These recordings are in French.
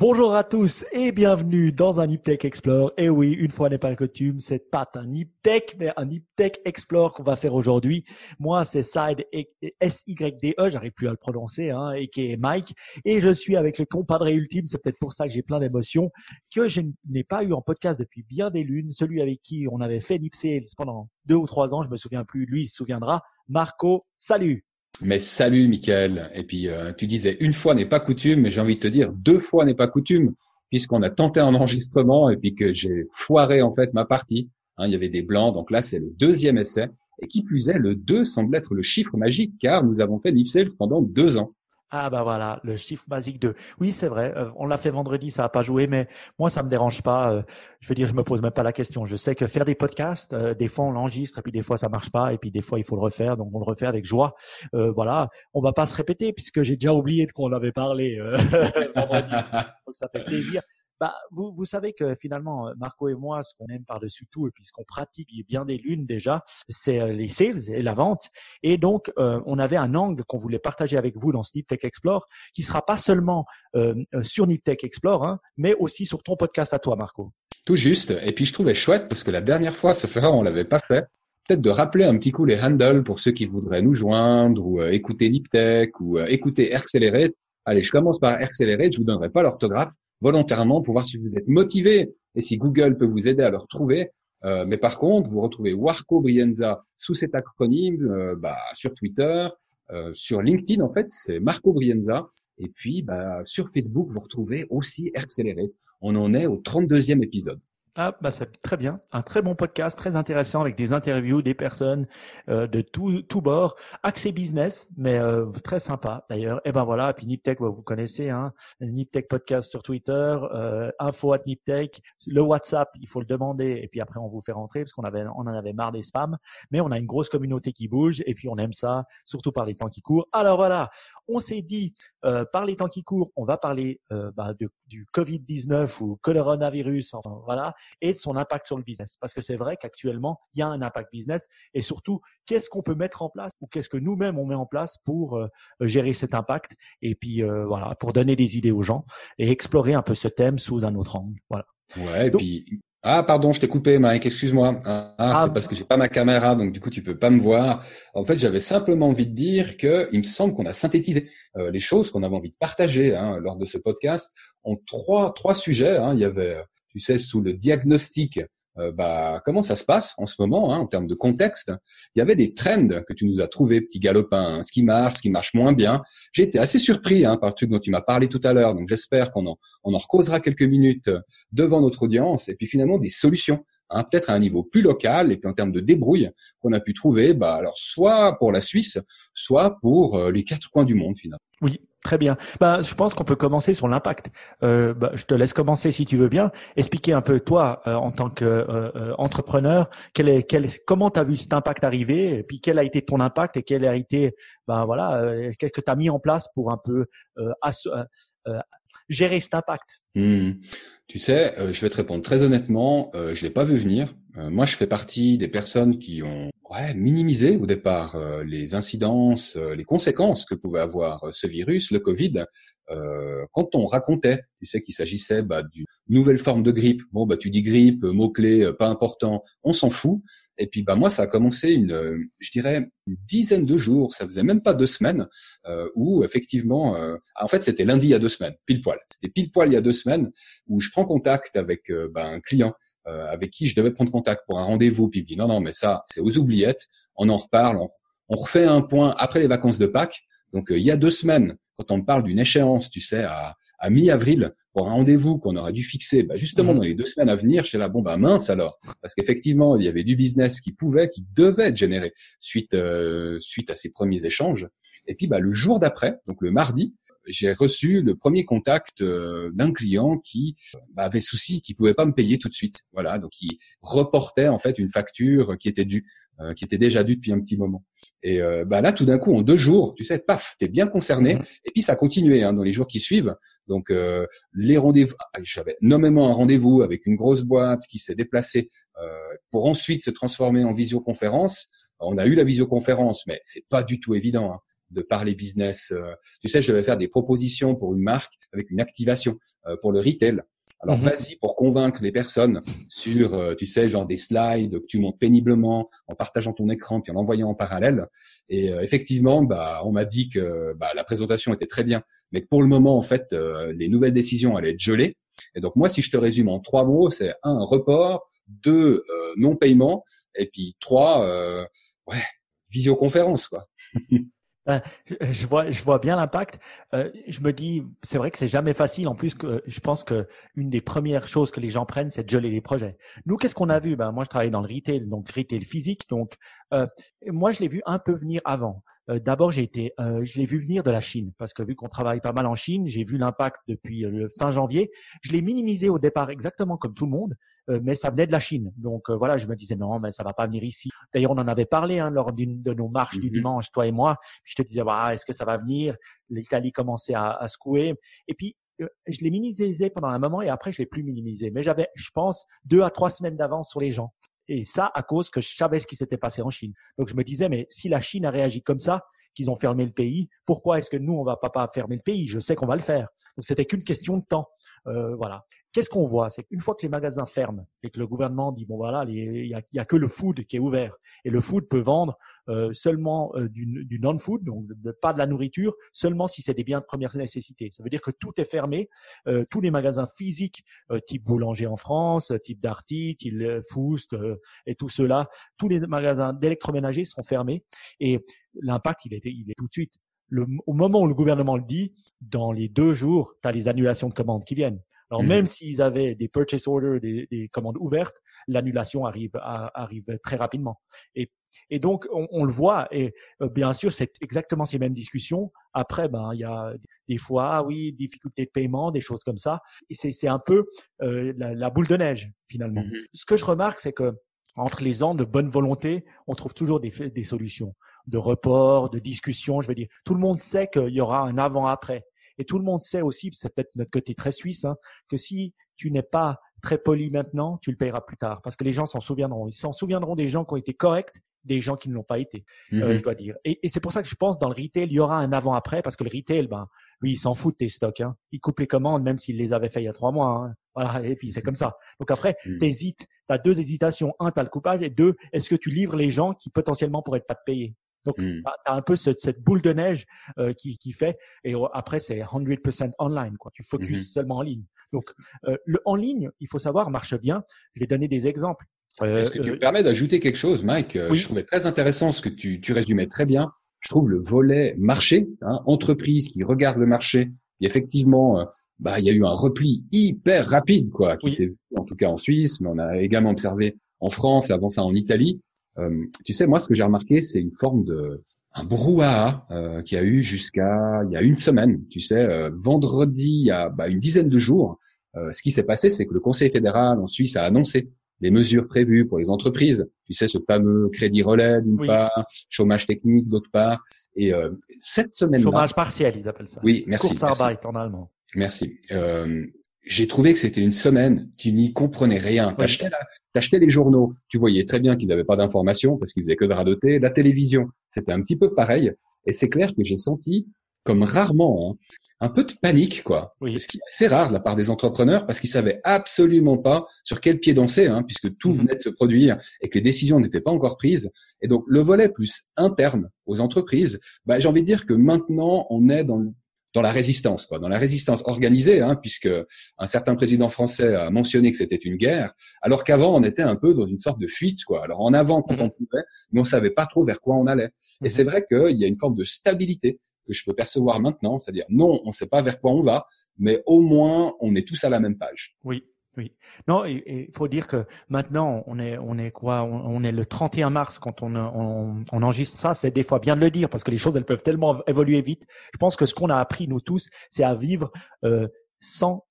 Bonjour à tous et bienvenue dans un Niptech Explore. Et oui, une fois n'est pas coutume, c'est pas un Niptech, mais un Niptech Explore qu'on va faire aujourd'hui. Moi, c'est Side S-Y-D-E, j'arrive plus à le prononcer, hein, et qui est Mike. Et je suis avec le compadre ultime, c'est peut-être pour ça que j'ai plein d'émotions, que je n'ai pas eu en podcast depuis bien des lunes. Celui avec qui on avait fait Nipsales pendant deux ou trois ans, je me souviens plus, lui, il se souviendra. Marco, salut mais salut, Michael. Et puis, euh, tu disais une fois n'est pas coutume, mais j'ai envie de te dire deux fois n'est pas coutume, puisqu'on a tenté un enregistrement et puis que j'ai foiré en fait ma partie. Hein, il y avait des blancs, donc là c'est le deuxième essai. Et qui plus est, le 2 semble être le chiffre magique, car nous avons fait Nipsales pendant deux ans. Ah bah voilà, le chiffre magique de. Oui, c'est vrai. Euh, on l'a fait vendredi, ça a pas joué, mais moi ça me dérange pas. Euh, je veux dire, je me pose même pas la question. Je sais que faire des podcasts, euh, des fois on l'enregistre et puis des fois ça marche pas et puis des fois il faut le refaire, donc on le refait avec joie. voilà, on va pas se répéter puisque j'ai déjà oublié de quoi on avait parlé donc ça fait plaisir. Bah, vous, vous savez que finalement, Marco et moi, ce qu'on aime par-dessus tout et puis ce qu'on pratique bien des lunes déjà, c'est euh, les sales et la vente. Et donc, euh, on avait un angle qu'on voulait partager avec vous dans ce Tech Explore, qui sera pas seulement euh, sur Tech Explore, hein, mais aussi sur ton podcast à toi, Marco. Tout juste. Et puis, je trouvais chouette parce que la dernière fois, ça fait on l'avait pas fait. Peut-être de rappeler un petit coup les handles pour ceux qui voudraient nous joindre ou écouter Niptech ou écouter Accelerate. Allez, je commence par Accelerate. Je vous donnerai pas l'orthographe volontairement pour voir si vous êtes motivé et si Google peut vous aider à le retrouver. Euh, mais par contre, vous retrouvez Warco Brienza sous cet acronyme euh, bah, sur Twitter, euh, sur LinkedIn en fait, c'est Marco Brienza. Et puis bah, sur Facebook, vous retrouvez aussi Accéléré. On en est au 32e épisode. Ah, bah c'est très bien. Un très bon podcast, très intéressant avec des interviews, des personnes euh, de tout, tout bord. Accès business, mais euh, très sympa d'ailleurs. Et ben voilà, puis Niptech, bah, vous connaissez, hein, Niptech podcast sur Twitter, euh, info at Niptech, le WhatsApp, il faut le demander et puis après on vous fait rentrer parce qu'on avait, on en avait marre des spams. Mais on a une grosse communauté qui bouge et puis on aime ça, surtout par les temps qui courent. Alors voilà, on s'est dit euh, par les temps qui courent, on va parler euh, bah, du Covid 19 ou coronavirus, enfin voilà et de son impact sur le business. Parce que c'est vrai qu'actuellement, il y a un impact business et surtout, qu'est-ce qu'on peut mettre en place ou qu'est-ce que nous-mêmes on met en place pour euh, gérer cet impact et puis euh, voilà, pour donner des idées aux gens et explorer un peu ce thème sous un autre angle. Voilà. Ouais, et puis ah pardon, je t'ai coupé, Mike. Excuse-moi. Ah, ah, c'est parce que j'ai pas ma caméra, donc du coup tu peux pas me voir. En fait, j'avais simplement envie de dire que il me semble qu'on a synthétisé euh, les choses qu'on avait envie de partager hein, lors de ce podcast en trois trois sujets. Hein. Il y avait tu sais, sous le diagnostic, euh, bah, comment ça se passe en ce moment hein, en termes de contexte? Il y avait des trends que tu nous as trouvés, petit galopin, hein, ce qui marche, ce qui marche moins bien. J'ai été assez surpris hein, par le truc dont tu m'as parlé tout à l'heure, donc j'espère qu'on en, on en recausera quelques minutes devant notre audience, et puis finalement des solutions. Hein, peut-être à un niveau plus local et puis en termes de débrouille qu'on a pu trouver, bah alors soit pour la Suisse, soit pour euh, les quatre coins du monde finalement. Oui, Très bien. Ben, je pense qu'on peut commencer sur l'impact. Euh, ben, je te laisse commencer si tu veux bien. Expliquer un peu toi euh, en tant qu'entrepreneur, euh, quel est, quel, comment tu as vu cet impact arriver, et puis quel a été ton impact et quel a été, ben voilà, qu'est-ce que tu as mis en place pour un peu gérer cet impact? Hmm. Tu sais, je vais te répondre très honnêtement. je l'ai pas vu venir. moi, je fais partie des personnes qui ont ouais, minimiser au départ euh, les incidences, euh, les conséquences que pouvait avoir euh, ce virus, le Covid, quand on racontait, tu sais qu'il s'agissait bah, d'une nouvelle forme de grippe. Bon, bah tu dis grippe, mot clé, pas important, on s'en fout. Et puis bah moi, ça a commencé une, je dirais, une dizaine de jours. Ça faisait même pas deux semaines où effectivement, en fait, c'était lundi il y a deux semaines, pile poil. C'était pile poil il y a deux semaines où je prends contact avec bah, un client euh, avec qui je devais prendre contact pour un rendez-vous, puis il me dit non, non, mais ça, c'est aux oubliettes, on en reparle, on, refait un point après les vacances de Pâques. Donc, euh, il y a deux semaines, quand on me parle d'une échéance, tu sais, à, à mi-avril, pour un rendez-vous qu'on aurait dû fixer, bah justement mmh. dans les deux semaines à venir, j'étais là, bon, bah mince alors, parce qu'effectivement, il y avait du business qui pouvait, qui devait être généré suite euh, suite à ces premiers échanges. Et puis, bah le jour d'après, donc le mardi, j'ai reçu le premier contact euh, d'un client qui bah, avait souci, qui pouvait pas me payer tout de suite. Voilà, donc il reportait en fait une facture qui était due, euh, qui était déjà due depuis un petit moment. Et euh, bah là, tout d'un coup, en deux jours, tu sais, paf, t'es bien concerné. Mmh. Et puis ça a continué hein, dans les jours qui suivent. Donc les rendez-vous, ah, j'avais nommément un rendez-vous avec une grosse boîte qui s'est déplacée pour ensuite se transformer en visioconférence. On a eu la visioconférence, mais c'est pas du tout évident. Hein de parler business. tu sais, je devais faire des propositions pour une marque avec une activation pour le retail. Alors mhm. vas-y pour convaincre les personnes sur, euh, tu sais, genre des slides que tu montes péniblement en partageant ton écran puis en envoyant en parallèle. Et euh, effectivement, bah, on m'a dit que bah, la présentation était très bien, mais que pour le moment, en fait, euh, les nouvelles décisions allaient être gelées. Et donc moi, si je te résume en trois mots, c'est un report, deux non paiement, et puis trois, ouais, visioconférence quoi. Euh, je vois, je vois bien l'impact. Euh, je me dis, c'est vrai que c'est jamais facile. En plus, je pense que une des premières choses que les gens prennent, c'est de geler les projets. Nous, qu'est-ce qu'on a vu? Ben moi, je travaille dans le retail, donc retail physique. Donc, euh, moi, je l'ai vu un peu venir avant. Euh, d'abord, j'ai été, euh, je l'ai vu venir de la Chine parce que vu qu'on travaille pas mal en Chine, j'ai vu l'impact depuis le fin janvier. Je l'ai minimisé au départ exactement comme tout le monde, mais ça venait de la Chine. Donc voilà, je me disais non, mais ça va pas venir ici. D'ailleurs, on en avait parlé hein, lors d'une de nos marches du mmh dimanche, toi et moi. je te disais, bah, est-ce que ça va venir? L'Italie commençait à, à secouer. Et puis je l'ai minimisé pendant un moment et après je l'ai plus minimisé. Mais j'avais, je pense, deux à trois semaines d'avance sur les gens. Et ça, à cause que je savais ce qui s'était passé en Chine. Donc je me disais, mais si la Chine a réagi comme ça, qu'ils ont fermé le pays, pourquoi est-ce que nous, on va pas, fermer le pays? Je sais qu'on va le faire. Donc c'était qu'une question de temps. Euh, voilà. Qu'est-ce qu'on voit? C'est qu'une fois que les magasins ferment et que le gouvernement dit bon voilà, il y a, que le food qui est ouvert et le food peut vendre euh, seulement euh, du, non-food, donc pas de la nourriture, seulement si c'est des biens de première nécessité. Ça veut dire que tout est fermé, tous les magasins physiques, type boulanger en France, type Darty, type Foust et tout cela, tous les magasins d'électroménager sont fermés et l'impact il est, il est tout de suite. Le, au moment où le gouvernement le dit, dans les deux jours, tu as les annulations de commandes qui viennent. Alors, même mmh. s'ils avaient des purchase orders, des, des commandes ouvertes, l'annulation arrive, arrive très rapidement. Et, et donc, on, on, le voit. Et euh, bien sûr, c'est exactement ces mêmes discussions. Après, ben, il y a des fois, ah oui, difficultés de paiement, des choses comme ça. Et c'est un peu euh, la, la, boule de neige, finalement. Mmh Ce que je remarque, c'est que entre les ans de bonne volonté, on trouve toujours des, des solutions de report, de discussion. Je veux dire, tout le monde sait qu'il y aura un avant-après. Et tout le monde sait aussi, c'est peut-être notre côté très suisse, hein, que si tu n'es pas très poli maintenant, tu le payeras plus tard. Parce que les gens s'en souviendront. Ils s'en souviendront des gens qui ont été corrects, des gens qui ne l'ont pas été, euh, mhm. je dois dire. Et, et c'est pour ça que je pense dans le retail, il y aura un avant-après, parce que le retail, ben, lui, il s'en fout de tes stocks. Hein. Il coupe les commandes, même s'il les avait fait il y a trois mois. Hein. Voilà, et puis c'est comme ça. Donc après, mhm. t'hésites. Tu as deux hésitations. Un, tu as le coupage. Et deux, est-ce que tu livres les gens qui potentiellement pourraient pas te payer? Donc, mmh. tu as un peu cette, cette boule de neige euh, qui, qui fait. Et après, c'est 100% online. Quoi. Tu focuses mmh seulement en ligne. Donc, euh, le en ligne, il faut savoir, marche bien. Je vais donner des exemples. Euh, Est-ce que tu me permets d'ajouter quelque chose, Mike? Je trouvais très intéressant ce que tu, tu résumais très bien. Je trouve le volet marché, hein, entreprise qui regarde le marché. Et effectivement, bah, il y a eu un repli hyper rapide, quoi, qui s'est en tout cas en Suisse, mais on a également observé en France et avant ça en Italie. Euh, tu sais, moi, ce que j'ai remarqué, c'est une forme de un brouhaha euh, qui a eu jusqu'à il y a une semaine. Tu sais, euh, vendredi, il y a bah, une dizaine de jours, euh, ce qui s'est passé, c'est que le Conseil fédéral en Suisse a annoncé les mesures prévues pour les entreprises. Tu sais, ce fameux crédit relais d'une part, chômage technique d'autre part. Et euh, cette semaine Chômage partiel, ils appellent ça. Oui, merci. Kurzarbeit en allemand. Merci. Euh, j'ai trouvé que c'était une semaine, tu n'y comprenais rien. T'achetais, t'achetais les journaux, tu voyais très bien qu'ils n'avaient pas d'informations parce qu'ils faisaient que de radoter. La télévision, c'était un petit peu pareil. Et c'est clair que j'ai senti, comme rarement, hein, un peu de panique, quoi. Oui. Ce qui est assez rare de la part des entrepreneurs parce qu'ils savaient absolument pas sur quel pied danser, hein, puisque tout mhm. venait de se produire et que les décisions n'étaient pas encore prises. Et donc, le volet plus interne aux entreprises, bah, j'ai envie de dire que maintenant, on est dans le dans la résistance, quoi, dans la résistance organisée, hein, puisque un certain président français a mentionné que c'était une guerre, alors qu'avant on était un peu dans une sorte de fuite, quoi. Alors en avant quand mhm. on pouvait, mais on savait pas trop vers quoi on allait. Et mhm. c'est vrai qu'il y a une forme de stabilité que je peux percevoir maintenant, c'est-à-dire non, on ne sait pas vers quoi on va, mais au moins on est tous à la même page. Oui, oui. Non, il faut dire que maintenant, on est, on est quoi on, est le 31 mars quand on, on, enregistre ça. C'est des fois bien de le dire parce que les choses, elles peuvent tellement évoluer vite. Je pense que ce qu'on a appris, nous tous, c'est à vivre euh, sans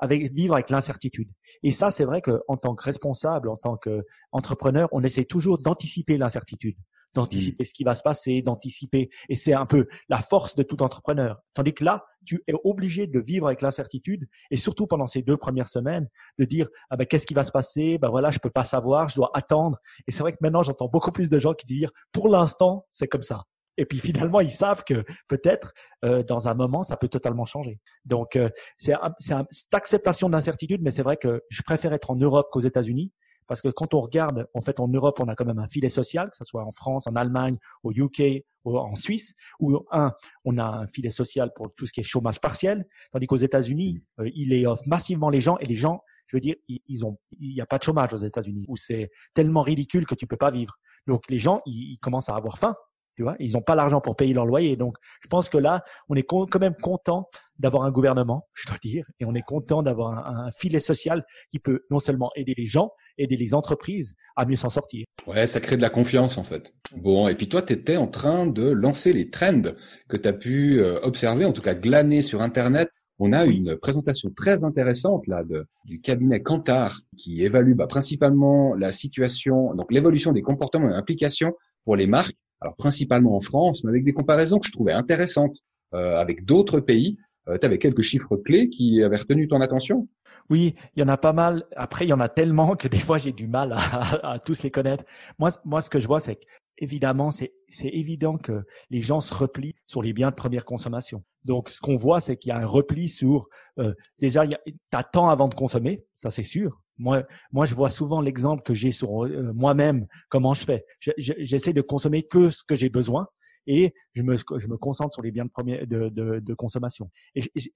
avec vivre avec l'incertitude. Et ça, c'est vrai qu'en tant que responsable, en tant qu'entrepreneur, on essaie toujours d'anticiper l'incertitude d'anticiper mmh. ce qui va se passer, d'anticiper. Et c'est un peu la force de tout entrepreneur. Tandis que là, tu es obligé de vivre avec l'incertitude et surtout pendant ces deux premières semaines, de dire ah ben qu'est-ce qui va se passer? Ben voilà, je peux pas savoir, je dois attendre. Et c'est vrai que maintenant, j'entends beaucoup plus de gens qui disent pour l'instant, c'est comme ça. Et puis finalement, ils savent que peut-être euh, dans un moment, ça peut totalement changer. Donc euh, c'est cette acceptation d'incertitude, mais c'est vrai que je préfère être en Europe qu'aux États-Unis parce que quand on regarde, en fait, en Europe, on a quand même un filet social, que ce soit en France, en Allemagne, au UK, ou en Suisse, où un, on a un filet social pour tout ce qui est chômage partiel, tandis qu'aux États-Unis, euh, il est offre massivement les gens et les gens, je veux dire, ils, ont, il n'y a pas de chômage aux États-Unis, où c'est tellement ridicule que tu peux pas vivre. Donc les gens, ils commencent à avoir faim tu vois, ils n'ont pas l'argent pour payer leur loyer. Donc, je pense que là, on est quand même content d'avoir un gouvernement, je dois dire, et on est content d'avoir un, filet social qui peut non seulement aider les gens, aider les entreprises à mieux s'en sortir. Ouais, ça crée de la confiance en fait. Bon, et puis toi, tu étais en train de lancer les trends que tu as pu euh, observer, en tout cas glaner sur Internet. On a une présentation très intéressante là de, du cabinet Kantar qui évalue bah, principalement la situation, donc l'évolution des comportements et applications pour les marques alors principalement en France, mais avec des comparaisons que je trouvais intéressantes euh, avec d'autres pays. Euh, tu avais quelques chiffres clés qui avaient retenu ton attention Oui, il y en a pas mal. Après, il y en a tellement que des fois, j'ai du mal à, tous les connaître. Moi, moi, ce que je vois, c'est qu'évidemment, c'est évident que les gens se replient sur les biens de première consommation. Donc, ce qu'on voit, c'est qu'il y a un repli sur euh, déjà, tu as temps avant de consommer, ça c'est sûr. Moi, moi, je vois souvent l'exemple que j'ai sur euh, moi-même, comment je fais. J'essaie de consommer que ce que j'ai besoin et je me, je me concentre sur les biens de, première, de, de, de consommation.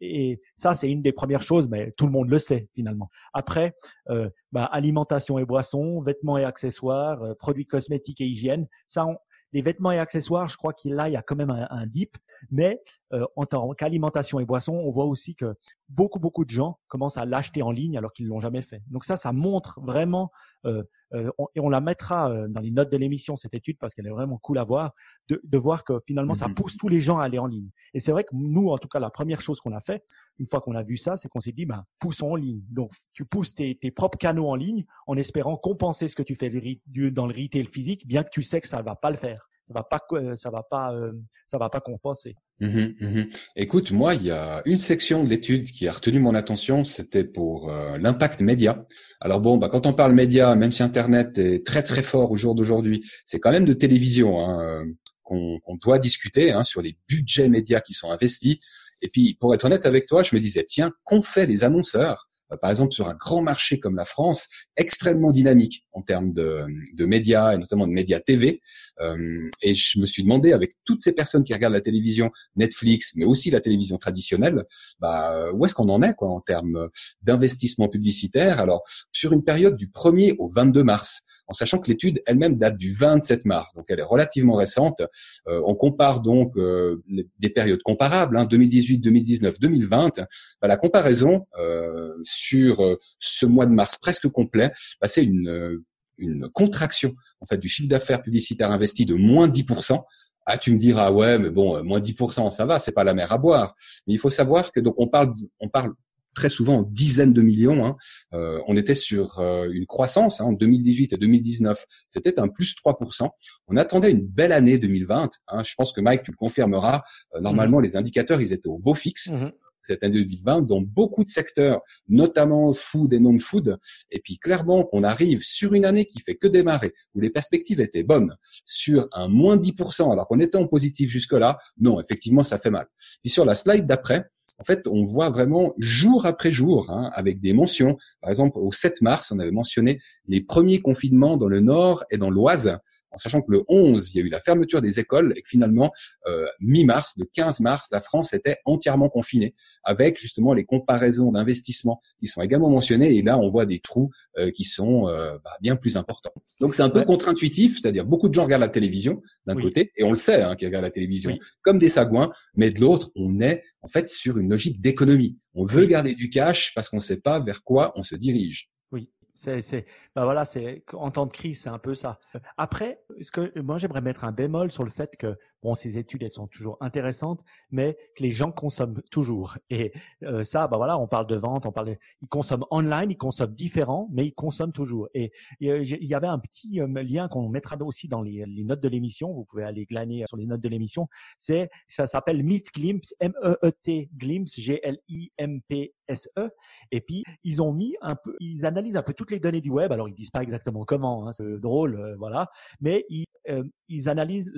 Et, ça, c'est une des premières choses, mais tout le monde le sait finalement. Après, euh, bah, alimentation et boissons, vêtements et accessoires, euh, produits cosmétiques et hygiène, ça, on, les vêtements et accessoires, je crois qu'il y a quand même un, dip. Mais euh, en tant qu'alimentation et boissons, on voit aussi que beaucoup, beaucoup de gens commencent à l'acheter en ligne alors qu'ils l'ont jamais fait. Donc ça, ça montre vraiment, euh, euh, et on la mettra dans les notes de l'émission, cette étude, parce qu'elle est vraiment cool à voir, de, de voir que finalement, ça mmh pousse tous les gens à aller en ligne. Et c'est vrai que nous, en tout cas, la première chose qu'on a fait, une fois qu'on a vu ça, c'est qu'on s'est dit, ben, poussons en ligne. Donc, tu pousses tes, tes, propres canaux en ligne en espérant compenser ce que tu fais dans le retail physique, bien que tu sais que ça ne va pas le faire ça va pas ça va pas euh, ça va pas compenser. Mmh mmh Écoute, moi, il y a une section de l'étude qui a retenu mon attention, c'était pour euh, l'impact média. Alors bon, bah, quand on parle média, même si Internet est très très fort au jour d'aujourd'hui, c'est quand même de télévision hein, euh, qu'on doit discuter hein, sur les budgets médias qui sont investis. Et puis, pour être honnête avec toi, je me disais, tiens, qu'ont fait les annonceurs euh, par exemple sur un grand marché comme la France, extrêmement dynamique en termes de, de médias et notamment de médias TV. Euh, et je me suis demandé avec toutes ces personnes qui regardent la télévision, Netflix, mais aussi la télévision traditionnelle, bah, où est-ce qu'on en est quoi en termes d'investissement publicitaire? Alors sur une période du 1er au 22 mars, en sachant que l'étude elle-même date du 27 mars, donc elle est relativement récente. Euh, on compare donc euh, des périodes comparables, hein, 2018, 2019, 2020. la comparaison euh, sur euh, ce mois de mars presque complet, bah, c'est une, euh, une contraction en fait du chiffre d'affaires publicitaire investi de moins 10%. Ah, tu me diras ouais, mais bon, moins 10%, ça va, c'est pas la mer à boire. Mais il faut savoir que donc on parle, on parle très souvent en dizaines de millions. Hein. Euh, on était sur euh, une croissance hein, en 2018 et 2019, c'était un plus 3%. On attendait une belle année 2020. Hein. Je pense que Mike, tu le confirmeras. Euh, normalement, mmh. les indicateurs, ils étaient au beau fixe. Mmh. Cette année 2020, dans beaucoup de secteurs, notamment food et non-food. Et puis clairement, qu'on arrive sur une année qui fait que démarrer, où les perspectives étaient bonnes, sur un moins 10%, alors qu'on était en positif jusque-là. Non, effectivement, ça fait mal. Puis sur la slide d'après, en fait, on voit vraiment jour après jour, hein, avec des mentions. Par exemple, au 7 mars, on avait mentionné les premiers confinements dans le Nord et dans l'Oise en sachant que le 11, il y a eu la fermeture des écoles et que finalement, euh, mi-mars, le 15 mars, la France était entièrement confinée, avec justement les comparaisons d'investissement qui sont également mentionnées. Et là, on voit des trous euh, qui sont euh, bah, bien plus importants. Donc c'est un peu contre-intuitif, c'est-à-dire beaucoup de gens regardent la télévision d'un côté, et on le sait, hein, qu'ils regardent la télévision comme des sagouins, mais de l'autre, on est en fait sur une logique d'économie. On veut garder du cash parce qu'on ne sait pas vers quoi on se dirige. C'est, c'est, bah voilà, c'est en temps de crise, c'est un peu ça. Après, ce que moi j'aimerais mettre un bémol sur le fait que bon, ces études elles sont toujours intéressantes, mais que les gens consomment toujours. Et euh, ça, bah voilà, on parle de vente, on parle, ils consomment online, ils consomment différent, mais ils consomment toujours. Et, euh, il y avait un petit euh, lien qu'on mettra aussi dans les, les notes de l'émission. Vous pouvez aller glaner sur les notes de l'émission. C'est, ça s'appelle Meet Glimpse, M-E-E-T Glimpse, G-L-I-M-P-S-E. Et puis ils ont mis un peu, ils analysent un peu toutes les données du web. Alors ils disent pas exactement comment, hein, c'est drôle, voilà, mais ils, ils analysent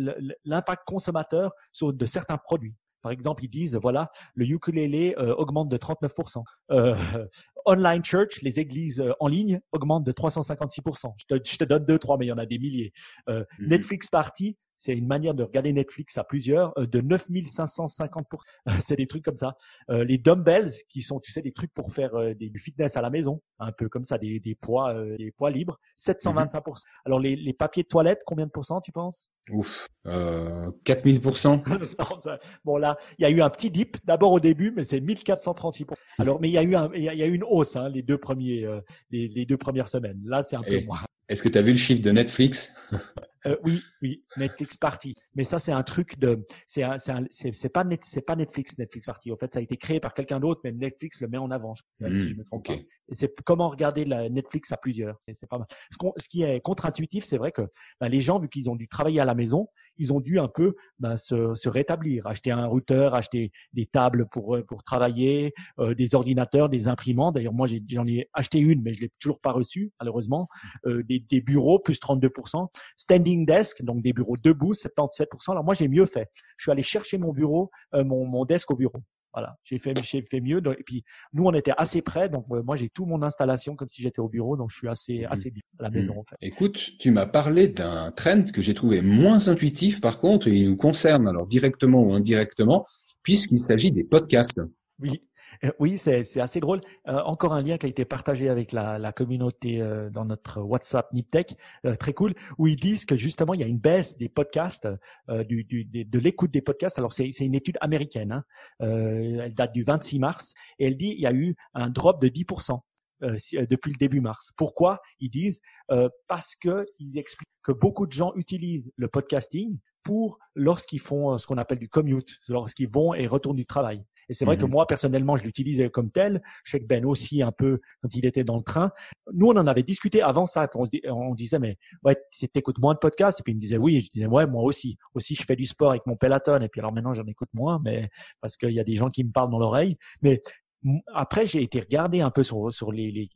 l'impact consommateurs sur de certains produits. Par exemple, ils disent voilà, le ukulélé euh, augmente de 39%. Euh, online church, les églises euh, en ligne augmentent de 356%. Je te, je te donne deux, trois, mais il y en a des milliers. Mhm. Netflix Party c'est une manière de regarder Netflix à plusieurs, euh, de 9550 pour, c'est des trucs comme ça. Euh, les dumbbells, qui sont, tu sais, des trucs pour faire euh, du fitness à la maison, un peu comme ça, des, des poids, des poids libres, 725 mhm. Alors les, les papiers de toilette, combien de pourcents tu penses? Ouf, euh, 4000 Bon là, il y a eu un petit dip d'abord au début, mais c'est 1436 Alors, mais il y a eu un, il y a, eu une hausse hein, les deux premiers, les, les, deux premières semaines. Là, c'est un peu moins. Est-ce que tu as vu le chiffre de Netflix? euh, Oui, oui, Netflix Party. Mais ça, c'est un truc de, c'est c'est pas c'est pas Netflix, Netflix Party. En fait, ça a été créé par quelqu'un d'autre, mais Netflix le met en avant. si je hmm, me trompe pas. Et c'est comment regarder la Netflix à plusieurs. C'est pas mal. Ce, ce, qui est contre-intuitif, c'est vrai que ben, les gens, vu qu'ils ont dû travailler à la maison, ils ont dû un peu ben, se, se, rétablir, acheter un routeur, acheter des tables pour pour travailler, euh, des ordinateurs, des imprimantes. D'ailleurs, moi, j'en ai, acheté une, mais je l'ai toujours pas reçue, malheureusement. Euh, des, des, bureaux plus 32%, standing desk, donc des bureaux debout, 77%. Alors moi, j'ai mieux fait. Je suis allé chercher mon bureau, euh, mon, mon desk au bureau. Voilà, j'ai fait, j'ai fait mieux. Et puis nous, on était assez près, donc euh, moi j'ai tout mon installation comme si j'étais au bureau, donc je suis assez mmh. assez bien à la maison. En fait. Écoute, tu m'as parlé d'un trend que j'ai trouvé moins intuitif, par contre, et il nous concerne alors directement ou indirectement, puisqu'il s'agit des podcasts. Oui. Euh, oui, c'est assez drôle. Euh, encore un lien qui a été partagé avec la, communauté euh, dans notre WhatsApp Niptech, très cool, où ils disent que justement il y a une baisse des podcasts, de l'écoute des podcasts. Alors c'est une étude américaine, hein. elle date du 26 mars, et elle dit il y a eu un drop de 10%. depuis le début mars. Pourquoi? Ils disent parce que ils expliquent que beaucoup de gens utilisent le podcasting pour lorsqu'ils font ce qu'on appelle du commute, lorsqu'ils vont et retournent du travail. Et c'est vrai que mhm. moi, personnellement, je l'utilisais comme tel. Je sais que Ben aussi un peu quand il était dans le train. Nous, on en avait discuté avant ça. On, on disait, mais ouais, t'écoutes moins de podcasts. Et puis il me disait, oui. Et je disais, ouais, moi aussi. Aussi, je fais du sport avec mon Peloton. Et puis alors maintenant, j'en écoute moins, mais parce qu'il y a des gens qui me parlent dans l'oreille. Mais après, j'ai été regarder un peu sur, sur les, les,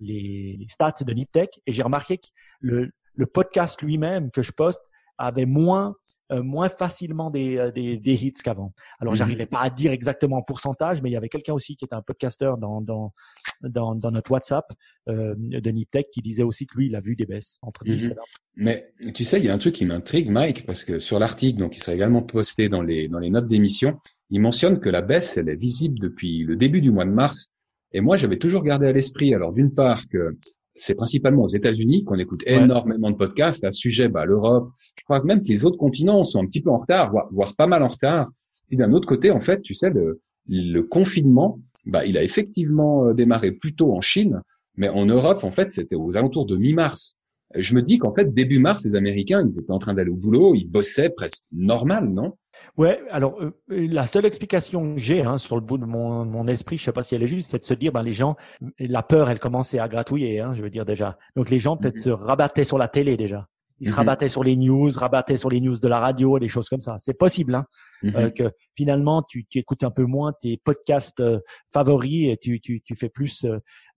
les, stats de Niptech et j'ai remarqué que le, le podcast lui-même que je poste avait moins euh, moins facilement des, euh, des, des hits qu'avant. Alors, mmh j'arrivais pas à dire exactement en pourcentage, mais il y avait quelqu'un aussi qui était un podcasteur dans, dans, dans, dans notre WhatsApp euh, de Niptech qui disait aussi que lui, il a vu des baisses entre 10 mmh et 20. Mais tu sais, il y a un truc qui m'intrigue, Mike, parce que sur l'article, donc il sera également posté dans les, dans les notes d'émission, il mentionne que la baisse, elle est visible depuis le début du mois de mars. Et moi, j'avais toujours gardé à l'esprit, alors d'une part que c'est principalement aux États-Unis qu'on écoute énormément de podcasts à ce sujet. Bah, l'Europe, je crois même que les autres continents sont un petit peu en retard, voire, pas mal en retard. Et d'un autre côté, en fait, tu sais, le, le confinement, bah, il a effectivement euh, démarré plus tôt en Chine, mais en Europe, en fait, c'était aux alentours de mi-mars. Je me dis qu'en fait, début mars, les Américains, ils étaient en train d'aller au boulot, ils bossaient presque normal, non? Ouais, alors euh, euh, la seule explication que j'ai hein, sur le bout de mon, mon esprit, je sais pas si elle est juste, c'est de se dire, ben les gens, la peur, elle commençait à gratouiller, hein, je veux dire déjà. Donc les gens peut-être mhm. se rabattaient sur la télé déjà. Ils se rabattaient sur les news, rabattaient sur les news de la radio, des choses comme ça. C'est possible hein, euh, mhm. que finalement tu, tu, écoutes un peu moins tes podcasts favoris et tu, tu, tu fais plus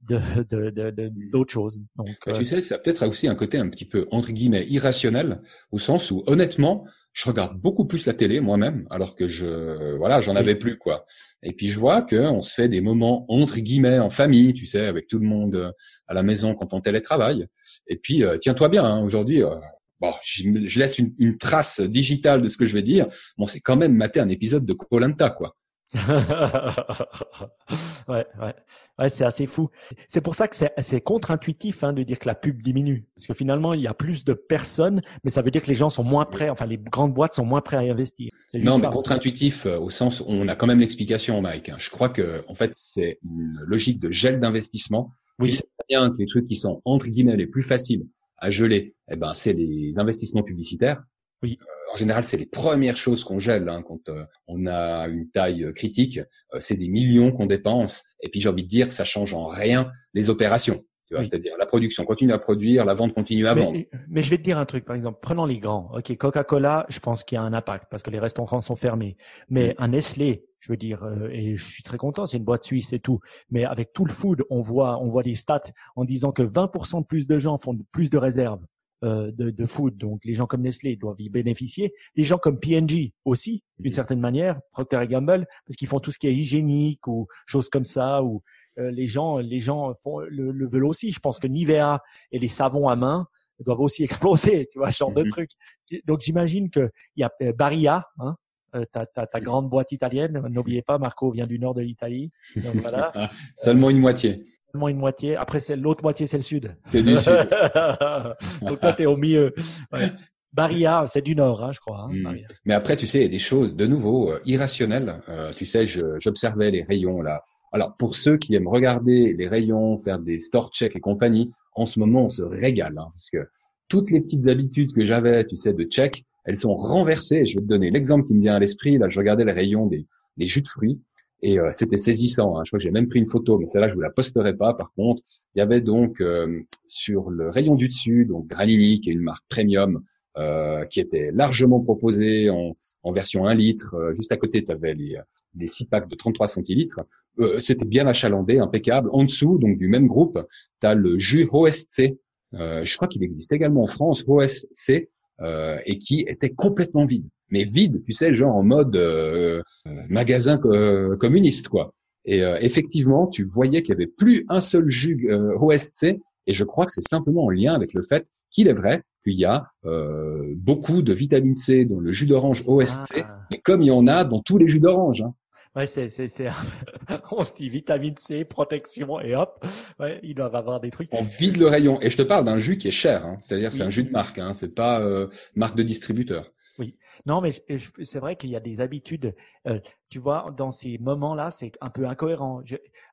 de d'autres de, de, choses. Donc, tu sais, ça peut-être aussi un côté un petit peu entre guillemets irrationnel, au sens où honnêtement, je regarde beaucoup plus la télé moi-même, alors que je, voilà, j'en avais plus quoi. Et puis je vois que on se fait des moments entre guillemets en famille, tu sais, avec tout le monde euh, à la maison quand on télétravaille. Et puis euh, tiens-toi bien, hein, aujourd'hui, euh, bon, je, laisse une, une, trace digitale de ce que je vais dire. Bon, c'est quand même mater un épisode de Colanta, quoi. ouais, ouais, ouais, c'est assez fou. C'est pour ça que c'est contre-intuitif hein, de dire que la pub diminue, parce que finalement il y a plus de personnes, mais ça veut dire que les gens sont moins prêts, enfin les grandes boîtes sont moins prêts à investir. Non, mais contre-intuitif euh, au sens où on a quand même l'explication, Mike. Hein. Je crois que en fait c'est une logique de gel d'investissement. Oui, bien que les trucs qui sont entre guillemets les plus faciles à geler, eh ben c'est les investissements publicitaires. Oui. Euh, en général, c'est les premières choses qu'on gèle hein, quand euh, on a une taille euh, critique. c'est des millions qu'on dépense. Et puis j'ai envie de dire, ça change en rien les opérations. C'est-à-dire la production continue à produire, la vente continue à vendre. Mais, je vais te dire un truc, par exemple, prenons les grands. Ok, Coca-Cola, je pense qu'il y a un impact parce que les restaurants sont fermés. Mais mm. un Nestlé, je veux dire, et je suis très content, c'est une boîte suisse et tout. Mais avec tout le food, on voit, on voit des stats en disant que 20% de plus de gens font plus de réserves euh, de, de food. Donc les gens comme Nestlé doivent y bénéficier. Des gens comme P&G aussi, d'une certaine manière, Procter Gamble, parce qu'ils font tout ce qui est hygiénique ou choses comme ça. Ou euh, les gens, les gens font, le, veulent aussi. Je pense que Nivea et les savons à main doivent aussi exploser, tu vois, ce genre de mhm. trucs. Donc j'imagine que il y a euh, Barilla, hein, ta, ta, ta, grande boîte italienne. N'oubliez pas, Marco vient du nord de l'Italie. Voilà. Seulement une moitié une moitié. Après, c'est l'autre moitié, c'est le sud. C'est du sud. Donc toi, t'es au milieu. Ouais. Barilla, c'est du nord, hein, je crois. Hein, hmm. Mais après, tu sais, il y a des choses de nouveau euh, irrationnelles. Euh, tu sais, j'observais les rayons là. Alors, pour ceux qui aiment regarder les rayons, faire des store checks et compagnie, en ce moment, on se régale, hein, parce que toutes les petites habitudes que j'avais, tu sais, de check, elles sont renversées. Je vais te donner l'exemple qui me vient à l'esprit. Là, je regardais les rayons des, des jus de fruits. Et euh, c'était saisissant. Hein. Je crois que j'ai même pris une photo, mais celle-là, je vous la posterai pas. Par contre, il y avait donc euh, sur le rayon du dessus, donc Granini, qui est une marque premium, euh, qui était largement proposée en, en version 1 litre. juste à côté, tu avais les, des 6 packs de 33 centilitres. C'était bien achalandé, impeccable. En dessous, donc du même groupe, tu as le jus OSC. je crois qu'il existe également en France, OSC, et qui était complètement vide mais vide, tu sais, genre en mode euh, euh, magasin euh, communiste, quoi. Et effectivement, tu voyais qu'il y avait plus un seul jus OSC, et je crois que c'est simplement en lien avec le fait qu'il est vrai qu'il y a beaucoup de vitamine C dans le jus d'orange OSC, ah. comme il y en a dans tous les jus d'orange. Hein. Ouais, c'est, c'est, c'est, on se dit vitamine C, protection, et hop, ouais, ils doivent avoir des trucs. On vide le rayon. Et je te parle d'un jus qui est cher, hein. c'est-à-dire c'est un jus de marque, hein. c'est pas marque de distributeur. Oui. Non, mais c'est vrai qu'il y a des habitudes. Euh, tu vois, dans ces moments-là, c'est un peu incohérent.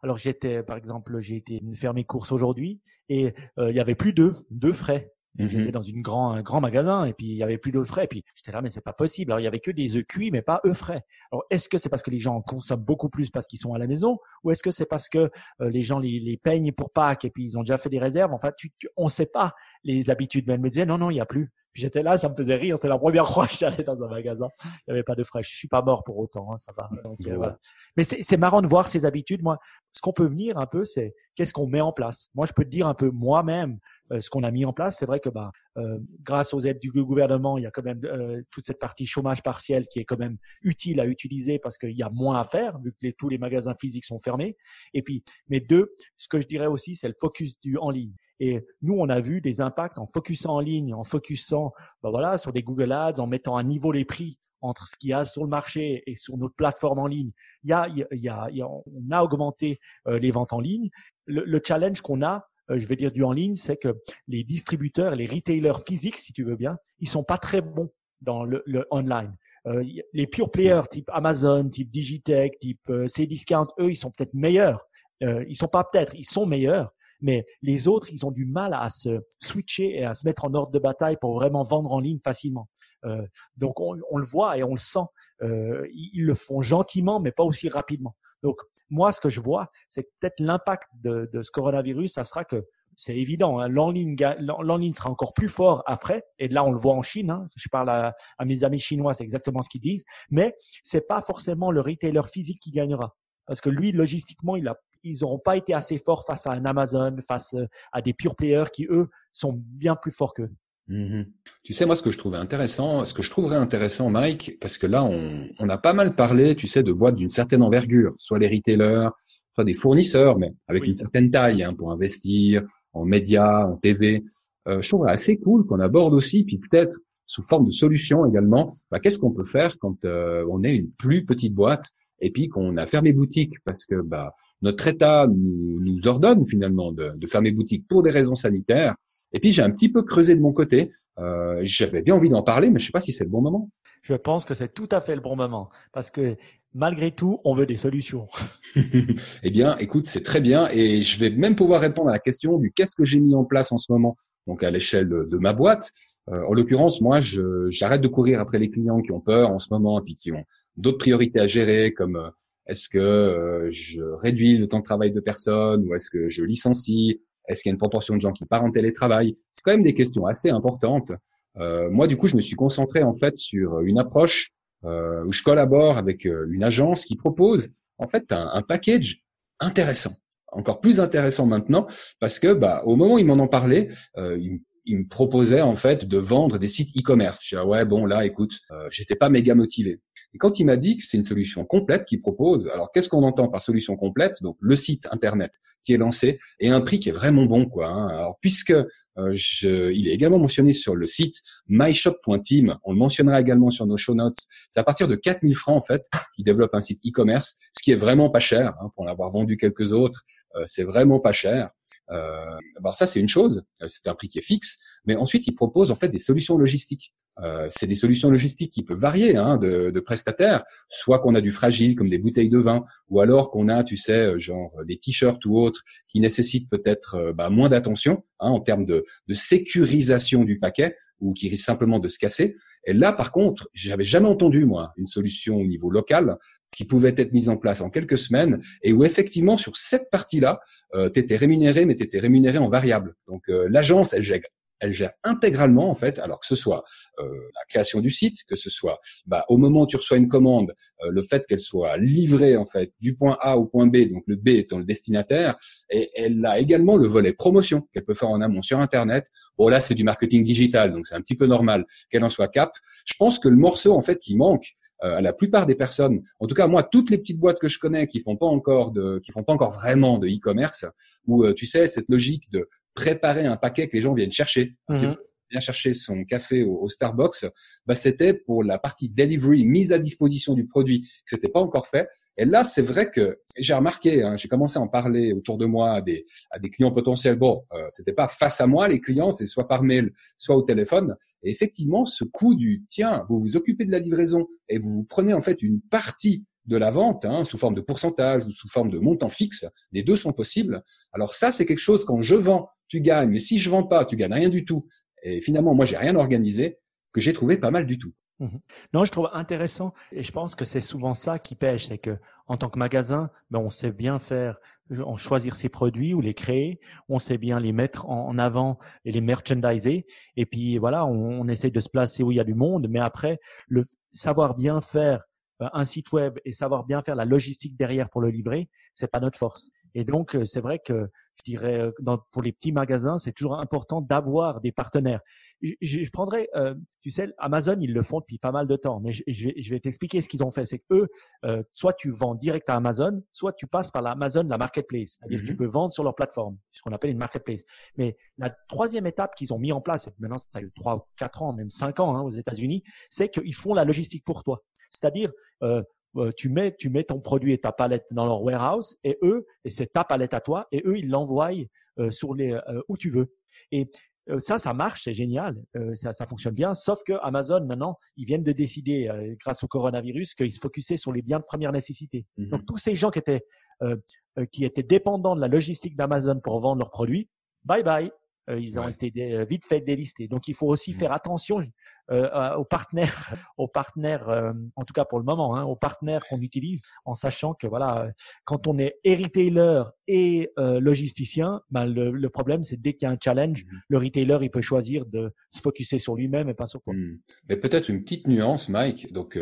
alors j'étais, par exemple, j'ai été faire mes courses aujourd'hui et euh, il y avait plus deux, deux frais. Mmh j'étais dans une grand, un grand magasin et puis il y avait plus de frais. Et puis j'étais là, mais c'est pas possible. Alors il y avait que des œufs cuits, mais pas œufs frais. Alors est-ce que c'est parce que les gens consomment beaucoup plus parce qu'ils sont à la maison, ou est-ce que c'est parce que euh, les gens les, les, peignent pour Pâques et puis ils ont déjà fait des réserves? Enfin, tu, tu, on sait pas les habitudes. Mais elle me disait non, non, il y a plus j'étais là, ça me faisait rire. C'est la première fois que j'allais dans un magasin. Il n'y avait pas de frais. Je suis pas mort pour autant, hein, ça va. Euh, Mais c'est marrant de voir ces habitudes. Moi, ce qu'on peut venir un peu, c'est qu'est-ce qu'on met en place? Moi, je peux te dire un peu moi-même ce qu'on a mis en place. C'est vrai que bah, euh, grâce aux aides du gouvernement, il y a quand même toute cette partie chômage partiel qui est quand même utile à utiliser parce qu'il y a moins à faire vu que tous les magasins physiques sont fermés. Et puis, mais deux, ce que je dirais aussi, c'est le focus du en ligne. Et nous, on a vu des impacts en focusant en ligne, en focusant ben voilà, sur des Google Ads, en mettant à niveau les prix entre ce qu'il y a sur le marché et sur notre plateforme en ligne. Il y a, il y a, il y a on a augmenté euh, les ventes en ligne. Le, le challenge qu'on a, euh, je vais dire du en ligne, c'est que les distributeurs, les retailers physiques, si tu veux bien, ils sont pas très bons dans le, le online. Euh, les pure players type Amazon, type Digitech, type euh, Cdiscount, eux, ils sont peut-être meilleurs. Euh, ils sont pas peut-être, ils sont meilleurs, mais les autres, ils ont du mal à se switcher et à se mettre en ordre de bataille pour vraiment vendre en ligne facilement. Euh, donc on, le voit et on le sent. Euh, ils le font gentiment, mais pas aussi rapidement. Donc moi, ce que je vois, c'est peut-être l'impact de, ce coronavirus, ça sera que c'est évident, hein, sera encore plus fort après. Et là, on le voit en Chine. Hein, je parle à, mes amis chinois, c'est exactement ce qu'ils disent. Mais c'est pas forcément le retailer physique qui gagnera parce que lui, logistiquement, ils n'auront pas été assez forts face à un Amazon, face euh, à des pure players qui, eux, sont bien plus forts qu'eux. Mm-hmm. Tu sais, moi, ce que je trouvais intéressant, ce que je trouverais intéressant, Mike, parce que là, on, on a pas mal parlé, tu sais, de boîtes d'une certaine envergure, soit les retailers, soit des fournisseurs, mais avec une certaine taille, hein, pour investir en médias, en TV. Euh, je trouverais assez cool qu'on aborde aussi, puis peut-être sous forme de solution également, bah, qu'est-ce qu'on peut faire quand euh, on est une plus petite boîte et puis qu'on a fermé boutique parce que bah, notre État nous, nous ordonne finalement de, de, fermer boutique pour des raisons sanitaires. Et puis j'ai un petit peu creusé de mon côté. Euh, J'avais bien envie d'en parler, mais je sais pas si c'est le bon moment. Je pense que c'est tout à fait le bon moment parce que malgré tout, on veut des solutions. eh bien, écoute, c'est très bien et je vais même pouvoir répondre à la question du qu'est-ce que j'ai mis en place en ce moment, donc à l'échelle de, ma boîte. Euh, en l'occurrence, moi, j'arrête de courir après les clients qui ont peur en ce moment et puis qui ont d'autres priorités à gérer, comme euh, est-ce que euh, je réduis le temps de travail de personnes ou est-ce que je licencie? Est-ce qu'il y a une proportion de gens qui partent en télétravail? C'est quand même des questions assez importantes. Euh, moi, du coup, je me suis concentré en fait sur une approche euh, où je collabore avec une agence qui propose en fait un, package intéressant, encore plus intéressant maintenant, parce que bah, au moment où ils m'en ont parlé, euh, il me proposait en fait de vendre des sites e-commerce. Je disais ouais bon là écoute, euh, j'étais pas méga motivé. Et quand il m'a dit que c'est une solution complète qu'il propose, alors qu'est-ce qu'on entend par solution complète? Donc le site internet qui est lancé et un prix qui est vraiment bon quoi. Hein. Alors puisque euh, je, il est également mentionné sur le site myshop.team, on le mentionnera également sur nos show notes. C'est à partir de 4000 francs en fait qui développe un site e-commerce, ce qui est vraiment pas cher hein, pour en avoir vendu quelques autres. Euh, c'est vraiment pas cher. Euh, ça c'est une chose, euh, c'est un prix qui est fixe, mais ensuite il propose en fait des solutions logistiques. Euh, c'est des solutions logistiques qui peuvent varier hein, de, de, prestataires, soit qu'on a du fragile comme des bouteilles de vin, ou alors qu'on a, tu sais, euh, genre des t-shirts ou autres qui nécessitent peut-être bah, moins d'attention hein, en termes de, de, sécurisation du paquet ou qui risquent simplement de se casser. Et là, par contre, j'avais jamais entendu moi une solution au niveau local qui pouvait être mise en place en quelques semaines et où effectivement sur cette partie-là, euh, tu rémunéré, mais tu étais rémunéré en variable. Donc euh, l'agence, elle gère, elle gère intégralement en fait, alors que ce soit euh, la création du site, que ce soit bah, au moment où tu reçois une commande, euh, le fait qu'elle soit livrée en fait du point A au point B, donc le B étant le destinataire, et elle a également le volet promotion qu'elle peut faire en amont sur Internet. Bon là c'est du marketing digital, donc c'est un petit peu normal qu'elle en soit cap. Je pense que le morceau en fait qui manque, euh, à la plupart des personnes, en tout cas moi, toutes les petites boîtes que je connais qui font pas encore de, qui font pas encore vraiment de e-commerce, où euh, tu sais cette logique de préparer un paquet que les gens viennent chercher, mmh chercher son café au, Starbucks, bah c'était pour la partie delivery, mise à disposition du produit, que c'était pas encore fait. Et là, c'est vrai que j'ai remarqué, hein, j'ai commencé à en parler autour de moi à des, à des clients potentiels. Bon, euh, c'était pas face à moi les clients, c'est soit par mail, soit au téléphone. Et effectivement, ce coup du tiens, vous vous occupez de la livraison et vous vous prenez en fait une partie de la vente, hein, sous forme de pourcentage ou sous forme de montant fixe, les deux sont possibles. Alors ça, c'est quelque chose quand je vends, tu gagnes, mais si je vends pas, tu gagnes rien du tout. Et finalement, moi, j'ai rien organisé que j'ai trouvé pas mal du tout. Mhm. Non, je trouve intéressant et je pense que c'est souvent ça qui pêche, c'est que en tant que magasin, ben on sait bien faire, on choisir ses produits ou les créer, on sait bien les mettre en, avant et les merchandiser et puis voilà, on, on, essaie de se placer où il y a du monde, mais après le savoir bien faire euh, un site web et savoir bien faire la logistique derrière pour le livrer, c'est pas notre force. Et donc, euh, c'est vrai que je dirais, euh, dans, pour les petits magasins, c'est toujours important d'avoir des partenaires. Je, je prendrais, euh, tu sais, Amazon, ils le font depuis pas mal de temps, mais je, je vais, t'expliquer ce qu'ils ont fait. C'est que eux, euh, soit tu vends direct à Amazon, soit tu passes par l'Amazon, la marketplace. C'est-à-dire que tu mhm. peux vendre sur leur plateforme, ce qu'on appelle une marketplace. Mais la troisième étape qu'ils ont mis en place, maintenant ça a eu trois ou quatre ans, même cinq ans hein, aux États-Unis, c'est qu'ils font la logistique pour toi. C'est-à-dire, euh, tu mets tu mets ton produit et ta palette dans leur warehouse et eux et c'est ta palette à toi et eux ils l'envoient euh, sur les euh, où tu veux et ça, ça marche, c'est génial, ça, ça fonctionne bien. Sauf que Amazon maintenant, ils viennent de décider, grâce au coronavirus, qu'ils se focusaient sur les biens de première nécessité. Mmh Donc tous ces gens qui étaient qui étaient dépendants de la logistique d'Amazon pour vendre leurs produits, bye bye, euh, ils ont été euh, vite fait délistés. Donc il faut aussi mmh. faire attention euh, aux partenaires, aux partenaires, en tout cas pour le moment, hein, aux partenaires qu'on utilise, en sachant que voilà, quand on est retailer et logisticien, ben, le, le, problème c'est dès qu'il y a un challenge, mmh. le retailer il peut choisir de se focuser sur lui-même et pas sur toi. Mmh. Mais peut-être une petite nuance, Mike. Donc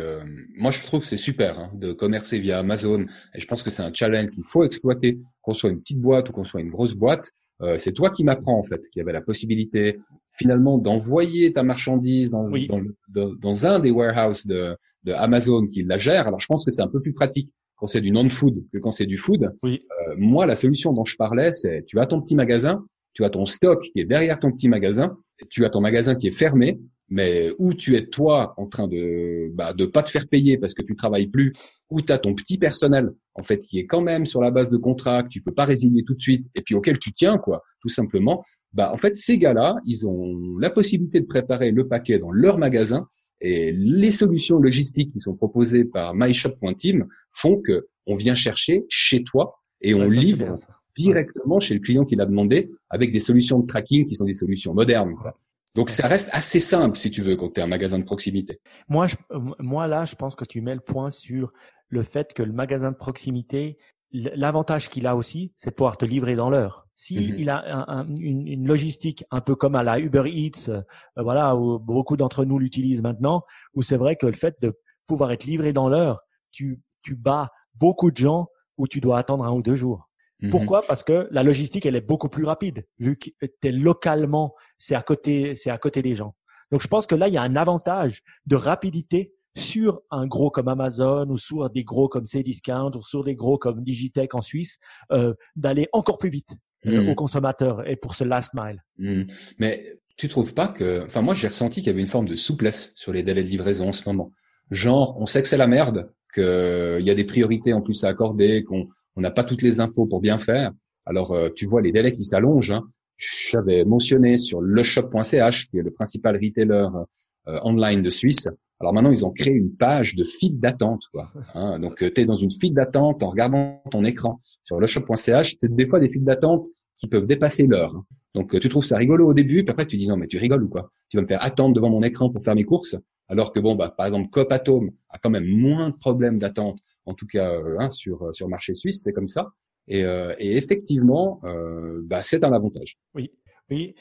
moi je trouve que c'est super hein, de commercer via Amazon et je pense que c'est un challenge qu'il faut exploiter, qu'on soit une petite boîte ou qu'on soit une grosse boîte. Euh, c'est toi qui m'apprends en fait, qui avait la possibilité finalement d'envoyer ta marchandise dans, dans, un des warehouses de, de, Amazon qui la gère. Alors je pense que c'est un peu plus pratique quand c'est du non-food que quand c'est du food. Oui. Euh, moi, la solution dont je parlais, c'est tu as ton petit magasin, tu as ton stock qui est derrière ton petit magasin, tu as ton magasin qui est fermé, mais où tu es toi en train de bah, de pas te faire payer parce que tu travailles plus, où tu as ton petit personnel en fait qui est quand même sur la base de contrat que tu peux pas résilier tout de suite et puis auquel tu tiens quoi, tout simplement. Bah en fait ces gars-là, ils ont la possibilité de préparer le paquet dans leur magasin et les solutions logistiques qui sont proposées par myshop.team font que on vient chercher chez toi et on livre directement chez le client qui l'a demandé avec des solutions de tracking qui sont des solutions modernes. Quoi. Donc ça reste assez simple si tu veux quand tu es un magasin de proximité. Moi, je, moi là, je pense que tu mets le point sur le fait que le magasin de proximité, l'avantage qu'il a aussi, c'est de pouvoir te livrer dans l'heure. Si mhm. il a une, une, logistique un peu comme à la Uber Eats, euh, voilà, où beaucoup d'entre nous l'utilisent maintenant, où c'est vrai que le fait de pouvoir être livré dans l'heure, tu, tu bats beaucoup de gens où tu dois attendre un ou deux jours. Mhm. Pourquoi? Parce que la logistique, elle est beaucoup plus rapide, vu que tu es localement, c'est à côté, c'est à côté des gens. Donc, je pense que là, il y a un avantage de rapidité sur un gros comme Amazon ou sur des gros comme Cdiscount ou sur des gros comme Digitech en Suisse, euh, d'aller encore plus vite euh, mhm. aux consommateurs et pour ce last mile. Mhm. Mais tu trouves pas que, enfin moi j'ai ressenti qu'il y avait une forme de souplesse sur les délais de livraison en ce moment. Genre, on sait que c'est la merde, qu'il y a des priorités en plus à accorder, qu'on on n'a pas toutes les infos pour bien faire. Alors, euh, tu vois les délais qui s'allongent. Hein. J'avais mentionné sur leshop.ch, qui est le principal retailer euh, online de Suisse. Alors maintenant, ils ont créé une page de file d'attente. Quoi, hein. Donc, euh, tu es dans une file d'attente en regardant ton écran sur leshop.ch. C'est des fois des files d'attente qui peuvent dépasser l'heure. Hein. Donc, tu trouves ça rigolo au début, puis après, tu dis non, mais tu rigoles ou quoi? Tu vas me faire attendre devant mon écran pour faire mes courses? Alors que bon, bah, par exemple, Copatome a quand même moins de problèmes d'attente en tout cas euh, hein, sur euh, sur le marché suisse, c'est comme ça. Et, euh, et effectivement, bah, c'est un avantage. Oui, oui,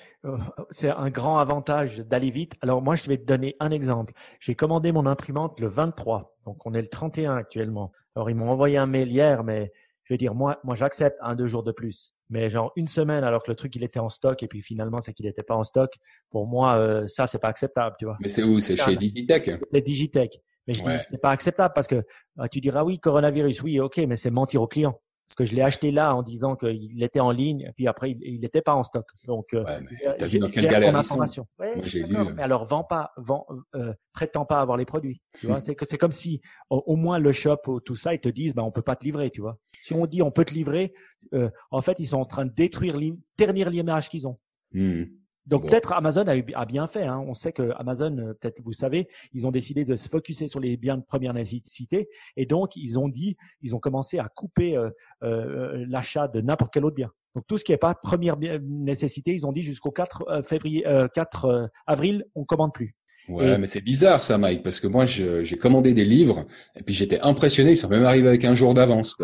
c'est un grand avantage d'aller vite. Alors moi, je vais te donner un exemple. J'ai commandé mon imprimante le 23, donc on est le 31 actuellement. Alors ils m'ont envoyé un mail hier, mais je veux dire, moi, moi j'accepte un deux jours de plus. Mais genre une semaine alors que le truc il était en stoc et puis finalement c'est qu'il n'était pas en stock. Pour moi, ça c'est pas acceptable, tu vois. Mais c'est où? C'est chez Digitech. C'est Digitech. Mais je dis, c'est pas acceptable parce que bah, tu diras oui, coronavirus, oui, ok, mais c'est mentir au client. Parce que je l'ai acheté là en disant qu'il était en ligne, et puis après il n'était pas en stock. Donc, euh, ouais, vu dans quelle galère information. Ouais, j'ai lu. Mais alors, vends pas, vends, euh, prétends pas avoir les produits. Tu vois, c'est que c'est comme si au, moins le shop ou tout ça, ils te disent, bah on peut pas te livrer, tu vois. Si on dit on peut te livrer, euh, en fait ils sont en train de détruire, ternir l'image qu'ils ont. Mmh. Donc peut-être Amazon a, bien fait. Hein. On sait que Amazon, euh, peut-être vous savez, ils ont décidé de se focuser sur les biens de première nécessité et donc ils ont dit, ils ont commencé à couper euh, euh, l'achat de n'importe quel autre bien. Donc tout ce qui n'est pas première nécessité, ils ont dit jusqu'au 4 février, 4 avril, on commande plus. Ouais, mais c'est bizarre ça, Mike, parce que moi j'ai commandé des livres et puis j'étais impressionné, ils sont même arrivés avec un jour d'avance.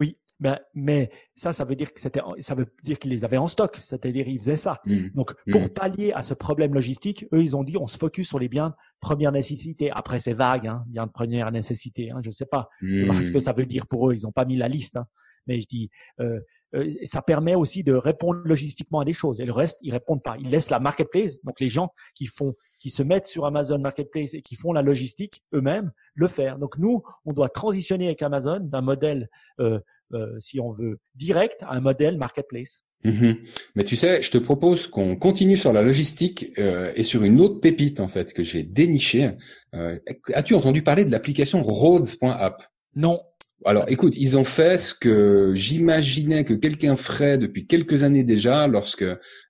Oui, ben, mais ça, ça veut dire que c'était, ça veut dire qu'ils les avaient en stock. C'est-à-dire, ils faisaient ça. Mmh. Donc, pour mmh. pallier à ce problème logistique, eux, ils ont dit, on se focus sur les biens de première nécessité. Après, c'est vague, hein, biens de première nécessité. Hein, je sais pas ce que mmh. ça veut dire pour eux. Ils n'ont pas mis la liste. Hein. Mais je dis, euh, euh, ça permet aussi de répondre logistiquement à des choses. Et le reste, ils répondent pas. Ils laissent la marketplace, donc les gens qui font, qui se mettent sur Amazon Marketplace et qui font la logistique eux-mêmes, le faire. Donc nous, on doit transitionner avec Amazon d'un modèle euh, si on veut, direct à un modèle marketplace. Mhm. Mais tu sais, je te propose qu'on continue sur la logistique euh, et sur une autre pépite en fait que j'ai dénichée. Euh, as-tu entendu parler de l'application Roads.app Non. Alors, écoute, ils ont fait ce que j'imaginais que quelqu'un ferait depuis quelques années déjà, lorsque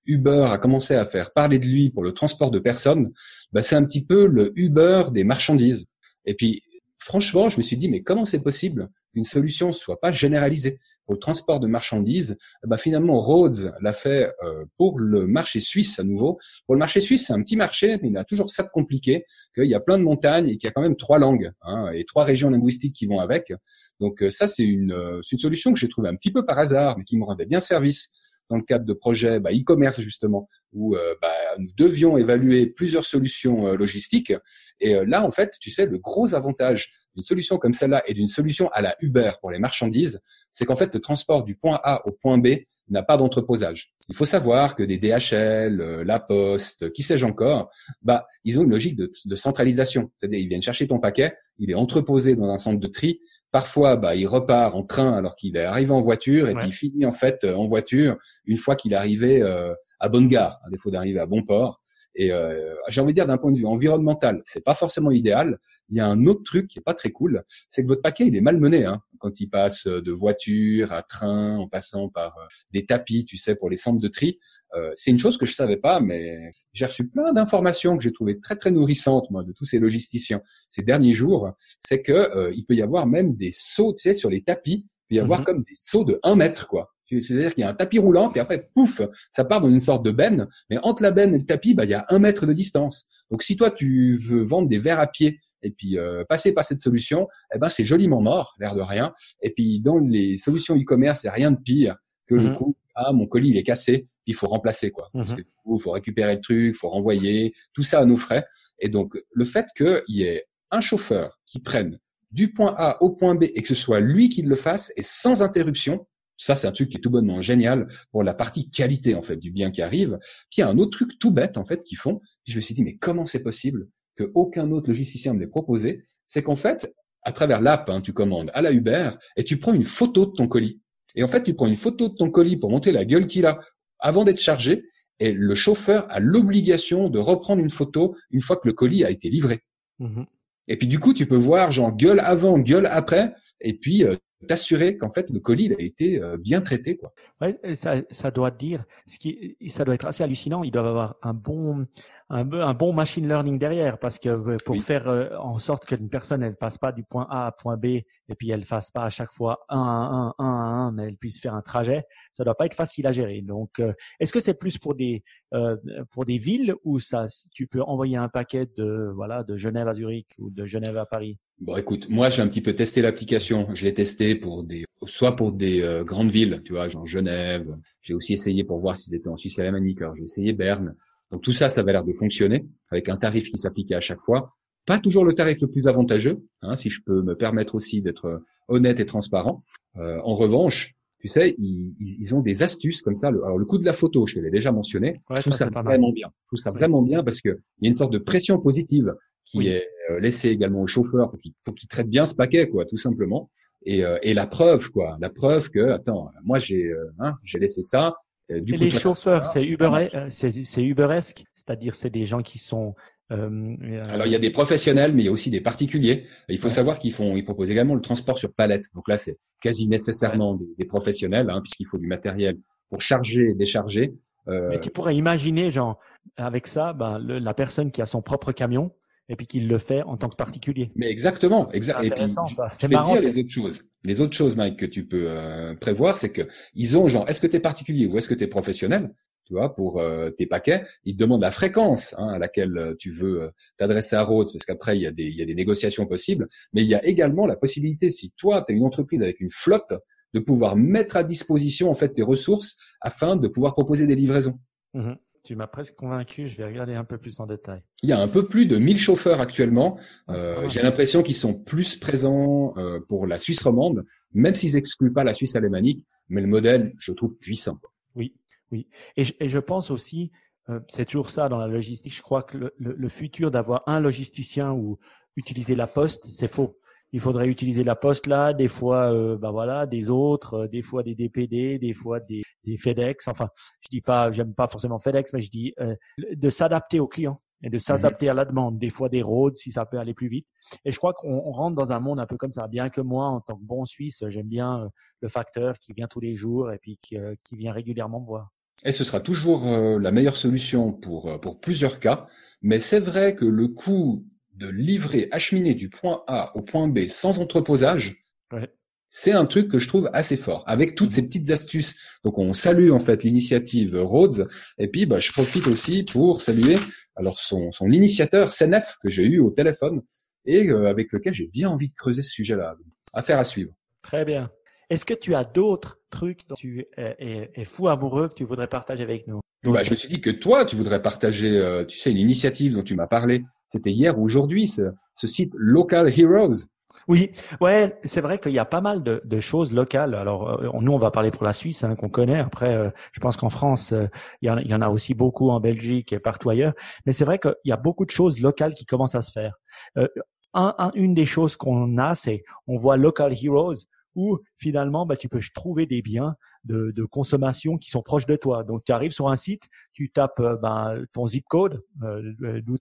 Uber a commencé à faire parler de lui pour le transport de personnes. Bah, c'est un petit peu le Uber des marchandises. Et puis, franchement, je me suis dit, mais comment c'est possible qu'une solution soit pas généralisée pour le transport de marchandises? Bah Finalement, Rhodes l'a fait euh, pour le marché suisse à nouveau. Pour le marché suisse, c'est un petit marché, mais il a toujours ça de compliqué, qu'il y a plein de montagnes et qu'il y a quand même trois langues hein, et trois régions linguistiques qui vont avec. Donc euh, ça, c'est une, euh, une solution que j'ai trouvée un petit peu par hasard, mais qui me rendait bien service dans le cadre de projets bah, e-commerce justement, où euh, bah, nous devions évaluer plusieurs solutions euh, logistiques. Et euh, là, en fait, tu sais, le gros avantage d'une solution comme celle-là et d'une solution à la Uber pour les marchandises, c'est qu'en fait, le transport du point A au point B n'a pas d'entreposage. Il faut savoir que des DHL, La Poste, qui sais-je encore, bah, ils ont une logique de, de centralisation. C'est-à-dire, ils viennent chercher ton paquet, il est entreposé dans un centre de tri, Parfois, bah, il repart en train alors qu'il est arrivé en voiture et puis il finit en fait euh, en voiture une fois qu'il est arrivé euh, à bonne gare, à défaut d'arriver à bon port. Et euh, j'ai envie de dire d'un point de vue environnemental, c'est pas forcément idéal. Il y a un autre truc qui est pas très cool, c'est que votre paquet il est mal mené hein, quand il passe de voiture à train, en passant par des tapis, tu sais, pour les centres de tri. Euh, c'est une chose que je savais pas, mais j'ai reçu plein d'informations que j'ai trouvées très très nourrissantes moi de tous ces logisticiens ces derniers jours. C'est que euh, il peut y avoir même des sauts, tu sais, sur les tapis, il peut y avoir mhm. comme des sauts de un mètre quoi. C'est-à-dire qu'il y a un tapis roulant, puis après, pouf, ça part dans une sorte de benne. Mais entre la benne et le tapis, bah, il y a un mètre de distance. Donc, si toi, tu veux vendre des verres à pied et puis euh, passer par cette solution, eh ben, c'est joliment mort, l'air de rien. Et puis, dans les solutions e-commerce, il n'y a rien de pire que le mhm. coup, ah, mon colis, il est cassé il faut remplacer quoi. Parce mhm. que il faut récupérer le truc, il faut renvoyer, tout ça à nos frais. Et donc le fait qu'il y ait un chauffeur qui prenne du point A au point B et que ce soit lui qui le fasse et sans interruption, Ça, c'est un truc qui est tout bonnement génial pour la partie qualité en fait du bien qui arrive. Puis il y a un autre truc tout bête en fait qu'ils font. Je me suis dit mais comment c'est possible que aucun autre logicien me l'ait proposé? C'est qu'en fait, à travers l'app, hein, tu commandes à la Uber et tu prends une photo de ton colis. Et en fait, tu prends une photo de ton colis pour montrer la gueule qu'il a avant d'être chargé. Et le chauffeur a l'obligation de reprendre une photo une fois que le colis a été livré. Mmh et puis du coup, tu peux voir genre gueule avant, gueule après, et puis euh, t'assurer qu'en fait le colis a été euh, bien traité quoi. Ouais, ça, ça doit dire, ce qui, ça doit être assez hallucinant. Ils doivent avoir un bon, un, un bon machine learning derrière parce que euh, pour faire euh, en sorte qu'une personne elle passe pas du point A à point B et puis elle fasse pas à chaque fois 1 à 1 1 à 1 mais elle puisse faire un trajet ça doit pas être facile à gérer donc euh, est-ce que c'est plus pour des pour des villes où ça tu peux envoyer un paquet de voilà de Genève à Zurich ou de Genève à Paris? Bon, écoute, moi j'ai un petit peu testé l'application. Je l'ai testé pour des, soit pour des grandes villes, tu vois, genre Genève. J'ai aussi essayé pour voir si c'était en Suisse alémanique. Alors j'ai essayé Berne. Donc tout ça, ça va l'air de fonctionner avec un tarif qui s'appliquait à chaque fois. Pas toujours le tarif le plus avantageux, hein, si je peux me permettre aussi d'être honnête et transparent. Euh, en revanche, tu sais, ils, ils, ont des astuces comme ça. Alors le coup de la photo, je l'ai déjà mentionné. je trouve ça, vraiment bien. Je trouve ça vraiment bien parce que il y a une sorte de pression positive qui est euh, laissée également au chauffeur pour qu'il qu traite bien ce paquet, quoi, tout simplement. Et, euh, et la preuve, quoi, la preuve que, attends, moi j'ai, euh, hein, j'ai laissé ça, les chauffeurs, c'est Uber, c'est Uberesque, c'est-à-dire c'est des gens qui sont euh, euh, Alors il y a des professionnels, mais il y a aussi des particuliers. Il faut savoir qu'ils font, ils proposent également le transport sur palette. Donc là, c'est quasi nécessairement des, des, professionnels, hein, puisqu'il faut du matériel pour charger et décharger. Euh... Mais tu pourrais imaginer, genre, avec ça, ben, le, la personne qui a son propre camion, et puis qu'il le fait en tant que particulier. Mais exactement, exact. Et puis, ça. C'est marrant. Dire les autres choses. Les autres choses, Mike, que tu peux euh, prévoir, c'est que ils ont genre, est-ce que tu es particulier ou est-ce que tu es professionnel tu vois, pour euh, tes paquets, ils te demandent la fréquence hein, à laquelle euh, tu veux t'adresser à Rhodes, parce qu'après il y a des il y a des négociations possibles, mais il y a également la possibilité, si toi tu une entreprise avec une flotte, de pouvoir mettre à disposition en fait tes ressources afin de pouvoir proposer des livraisons. Mmh tu m'as presque convaincu, je vais regarder un peu plus en détail. Il y a un peu plus de 1000 chauffeurs actuellement. Ah, euh, J'ai l'impression qu'ils sont plus présents euh, pour la Suisse romande, même s'ils excluent pas la Suisse alémanique, mais le modèle, je trouve puissant. Oui, oui. Et je, et je pense aussi, euh, c'est toujours ça dans la logistique, je crois que le, le, le futur d'avoir un logisticien ou utiliser la poste, c'est faux il faudrait utiliser la poste là, des fois, euh, bah voilà, des autres, euh, des fois des DPD, des fois des, des FedEx. Enfin, je dis pas, j'aime pas forcément FedEx, mais je dis euh, de s'adapter aux clients et de s'adapter à la demande. Des fois des roads si ça peut aller plus vite. Et je crois qu'on rentre dans un monde un peu comme ça. Bien que moi, en tant que bon Suisse, j'aime bien le facteur qui vient tous les jours et puis qui, qui vient régulièrement me voir. Et ce sera toujours la meilleure solution pour, pour plusieurs cas. Mais c'est vrai que le coût de livrer, acheminer du point A au point B sans entreposage, c'est un truc que je trouve assez fort. Avec toutes ces mhm. petites astuces, donc on salue en fait l'initiative Rhodes, et puis bah, je profite aussi pour saluer alors son, son initiateur CNF que j'ai eu au téléphone et euh, avec lequel j'ai bien envie de creuser ce sujet-là. Affaire à suivre. Très bien. Est-ce que tu as d'autres trucs dont tu es, fou amoureux que tu voudrais partager avec nous? Bah, Je me suis dit que toi, tu voudrais partager, euh, tu sais, une initiative dont tu m'as parlé c'était hier ou aujourd'hui, ce, ce, site Local Heroes. Oui, ouais, c'est vrai qu'il y a pas mal de, de choses locales. Alors euh, nous, on va parler pour la Suisse, hein, qu'on connaît. Après, euh, je pense qu'en France, euh, il, y en, il, y en, a aussi beaucoup en Belgique et partout ailleurs. Mais c'est vrai qu'il y a beaucoup de choses locales qui commencent à se faire. Un, un, une des choses qu'on a, c'est on voit Local Heroes où finalement bah, tu peux trouver des biens de, de, consommation qui sont proches de toi. Donc tu arrives sur un site, tu tapes euh, bah, ton zip code, euh, euh d'où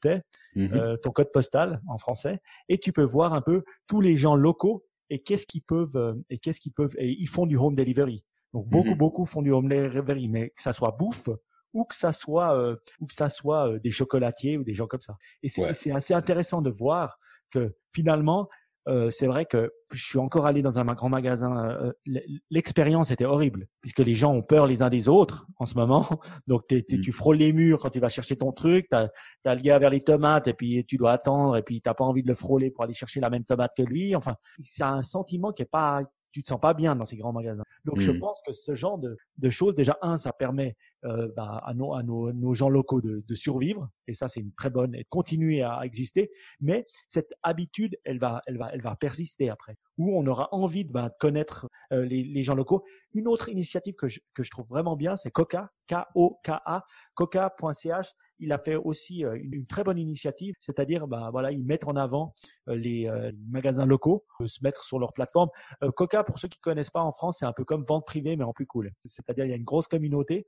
mhm. euh, ton code postal en français, et tu peux voir un peu tous les gens locaux et qu'est-ce qu'ils peuvent euh, et qu'est-ce qu'ils peuvent et ils font du home delivery. Donc beaucoup mhm. beaucoup font du home delivery, mais que ça soit bouffe ou que ça soit ou que ça soit des chocolatiers ou des gens comme ça. Et c'est assez intéressant de voir que finalement euh, c'est vrai que je suis encore allé dans un grand magasin. Euh, l'expérience était horrible puisque les gens ont peur les uns des autres en ce moment. Donc mmh. tu frôles les murs quand tu vas chercher ton truc. T'as as le gars vers les tomates et puis tu dois attendre et puis t'as pas envie de le frôler pour aller chercher la même tomate que lui. Enfin, c'est un sentiment qui est pas tu te sens pas bien dans ces grands magasins. Donc je mmh. pense que ce genre de, de choses, déjà un, ça permet euh, bah, à, nos, gens locaux de, survivre. Et ça, c'est une très bonne et continuer à exister. Mais cette habitude, elle va, elle va, elle va persister après. Où on aura envie de bah, connaître euh, les, les, gens locaux. Une autre initiative que je, que je trouve vraiment bien, c'est Coca, K-O-K-A, coca.ch il a fait aussi euh, une, très bonne initiative, c'est-à-dire, bah voilà, ils mettent en avant euh, les euh, magasins locaux, se mettre sur leur plateforme. Coca, pour ceux qui connaissent pas en France, c'est un peu comme vente privée mais en plus cool. C'est-à-dire, il y a une grosse communauté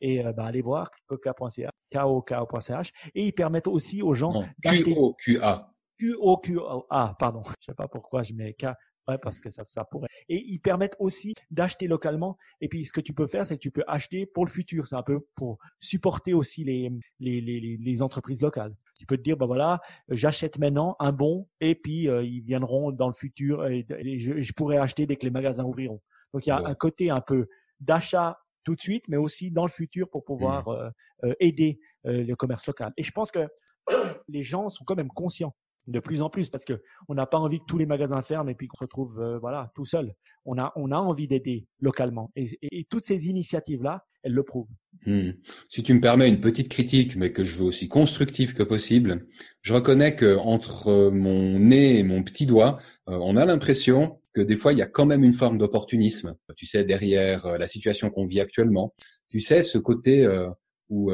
et bah, allez voir coca.ch, K-O-K-O.ch et ils permettent aussi aux gens d'acheter. Q-O-Q-A. Q-O-Q-A, pardon. Je sais pas pourquoi je mets K. Ouais, parce que ça, ça pourrait. Et ils permettent aussi d'acheter localement. Et puis, ce que tu peux faire, c'est que tu peux acheter pour le futur. C'est un peu pour supporter aussi les, les, les, les entreprises locales. Tu peux te dire, bah voilà, j'achète maintenant un bon, et puis euh, ils viendront dans le futur et, je, pourrais acheter dès que les magasins ouvriront. Donc, il y a un côté un peu d'achat tout de suite, mais aussi dans le futur pour pouvoir mmh. euh, euh, aider le commerce local. Et je pense que les gens sont quand même conscients de plus en plus parce que on n'a pas envie que tous les magasins ferment et puis qu'on se retrouve euh, voilà tout seul. On a on a envie d'aider localement et, toutes ces initiatives là, elles le prouvent. Hmm. Si tu me permets une petite critique, mais que je veux aussi constructive que possible, je reconnais que entre mon nez et mon petit doigt, euh, on a l'impression que des fois il y a quand même une forme d'opportunisme. Tu sais derrière euh, la situation qu'on vit actuellement, tu sais ce côté où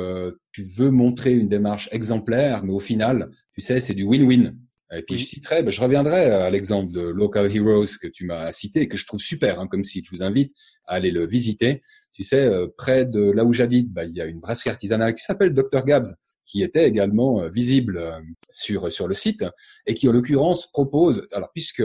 tu veux montrer une démarche exemplaire, mais au final, tu sais, c'est du win-win. Et puis je citerai, ben, je reviendrai à l'exemple de Local Heroes que tu m'as cité et que je trouve super hein, comme site. Je vous invite à aller le visiter. Tu sais, euh, près de là où j'habite, ben, il y a une brasserie artisanale qui s'appelle Dr Gabs qui était également euh, visible euh, sur sur le site et qui en l'occurrence propose, alors puisque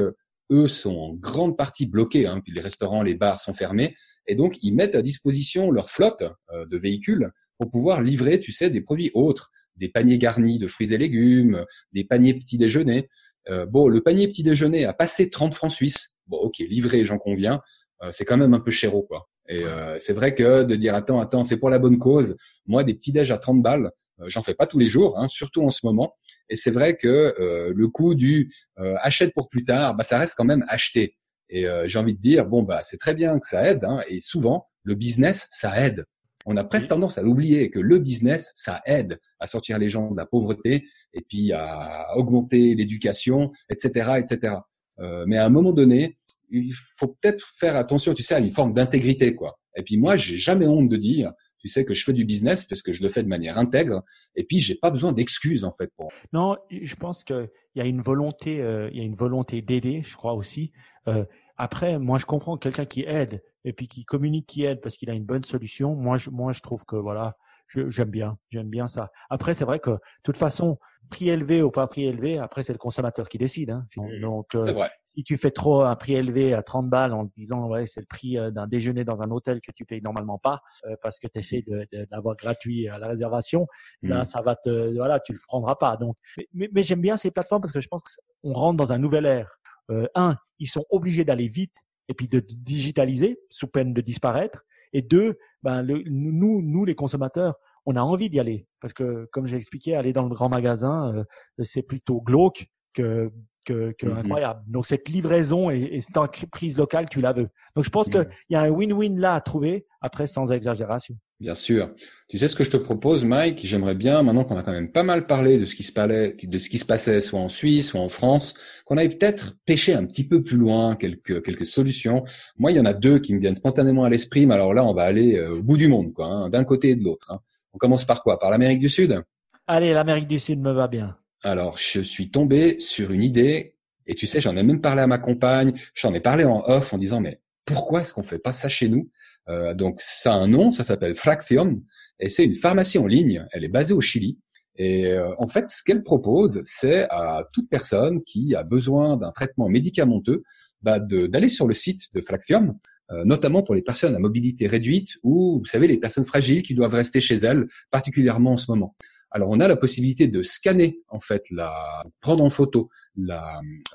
eux sont en grande partie bloqués, hein, puis les restaurants, les bars sont fermés, et donc ils mettent à disposition leur flotte de véhicules pour pouvoir livrer, tu sais, des produits autres des paniers garnis de fruits et légumes, des paniers petit déjeuner. Euh, bon, le panier petit déjeuner a passé 30 francs suisses. Bon, ok, livré, j'en conviens. Euh, c'est quand même un peu chéro, quoi. Et euh, c'est vrai que de dire attends, attends, c'est pour la bonne cause. Moi, des petits déj à 30 balles, j'en fais pas tous les jours, hein, surtout en ce moment. Et c'est vrai que le coût du achète pour plus tard, bah ça reste quand même acheté. Et j'ai envie de dire bon bah c'est très bien que ça aide. Hein, et souvent le business ça aide on a presque tendance à oublier que le business, ça aide à sortir les gens de la pauvreté et puis à augmenter l'éducation, etc., etc. Euh, mais à un moment donné, il faut peut-être faire attention, tu sais, à une forme d'intégrité, quoi. Et puis moi, j'ai jamais honte de dire, tu sais, que je fais du business parce que je le fais de manière intègre. Et puis, j'ai pas besoin d'excuses en fait pour. Non, je pense qu'il y a une volonté, euh, il y a une volonté d'aider, je crois aussi. Euh, après, moi, je comprends quelqu'un qui aide et puis qui communique, qui aide parce qu'il a une bonne solution. Moi, je, moi, je trouve que voilà, j'aime bien, j'aime bien ça. Après, c'est vrai que de toute façon, prix élevé ou pas prix élevé, après c'est le consommateur qui décide. Hein. Donc, euh, si tu fais trop un prix élevé à 30 balles en te disant ouais c'est le prix euh, d'un déjeuner dans un hôtel que tu payes normalement pas euh, parce que tu essaies d'avoir gratuit à la réservation, là mmh. ça va te voilà tu le prendras pas. Donc, mais, mais j'aime bien ces plateformes parce que je pense qu'on rentre dans un nouvel ère euh, un, ils sont obligés d'aller vite et puis de digitaliser sous peine de disparaître. Et deux, ben, nous, nous les consommateurs, on a envie d'y aller parce que, comme j'ai expliqué, aller dans le grand magasin, euh, c'est plutôt glauque que que, que mm-hmm. incroyable. Donc cette livraison et, et, cette prise locale, tu la veux. Donc je pense mm. qu'il y a un win-win là à trouver, après sans exagération. Bien sûr. Tu sais ce que je te propose, Mike? J'aimerais bien, maintenant qu'on a quand même pas mal parlé de ce qui se parlait, de ce qui se passait soit en Suisse, soit en France, qu'on aille peut-être pêcher un petit peu plus loin quelques quelques solutions. Moi, il y en a deux qui me viennent spontanément à l'esprit, mais alors là, on va aller euh, au bout du monde, quoi, hein, d'un côté et de l'autre. Hein. On commence par quoi? Par l'Amérique du Sud? Allez, l'Amérique du Sud me va bien. Alors, je suis tombé sur une idée, et tu sais, j'en ai même parlé à ma compagne, j'en ai parlé en off en disant, mais pourquoi est-ce qu'on fait pas ça chez nous? Euh, Donc, ça a un nom, ça s'appelle Fraction, et c'est une pharmacie en ligne, elle est basée au Chili. Et euh, en fait, ce qu'elle propose, c'est à toute personne qui a besoin d'un traitement médicamenteux bah, d'aller sur le site de Fraction, euh, notamment pour les personnes à mobilité réduite ou, vous savez, les personnes fragiles qui doivent rester chez elles, particulièrement en ce moment. Alors on a la possibilité de scanner en fait, la prendre en photo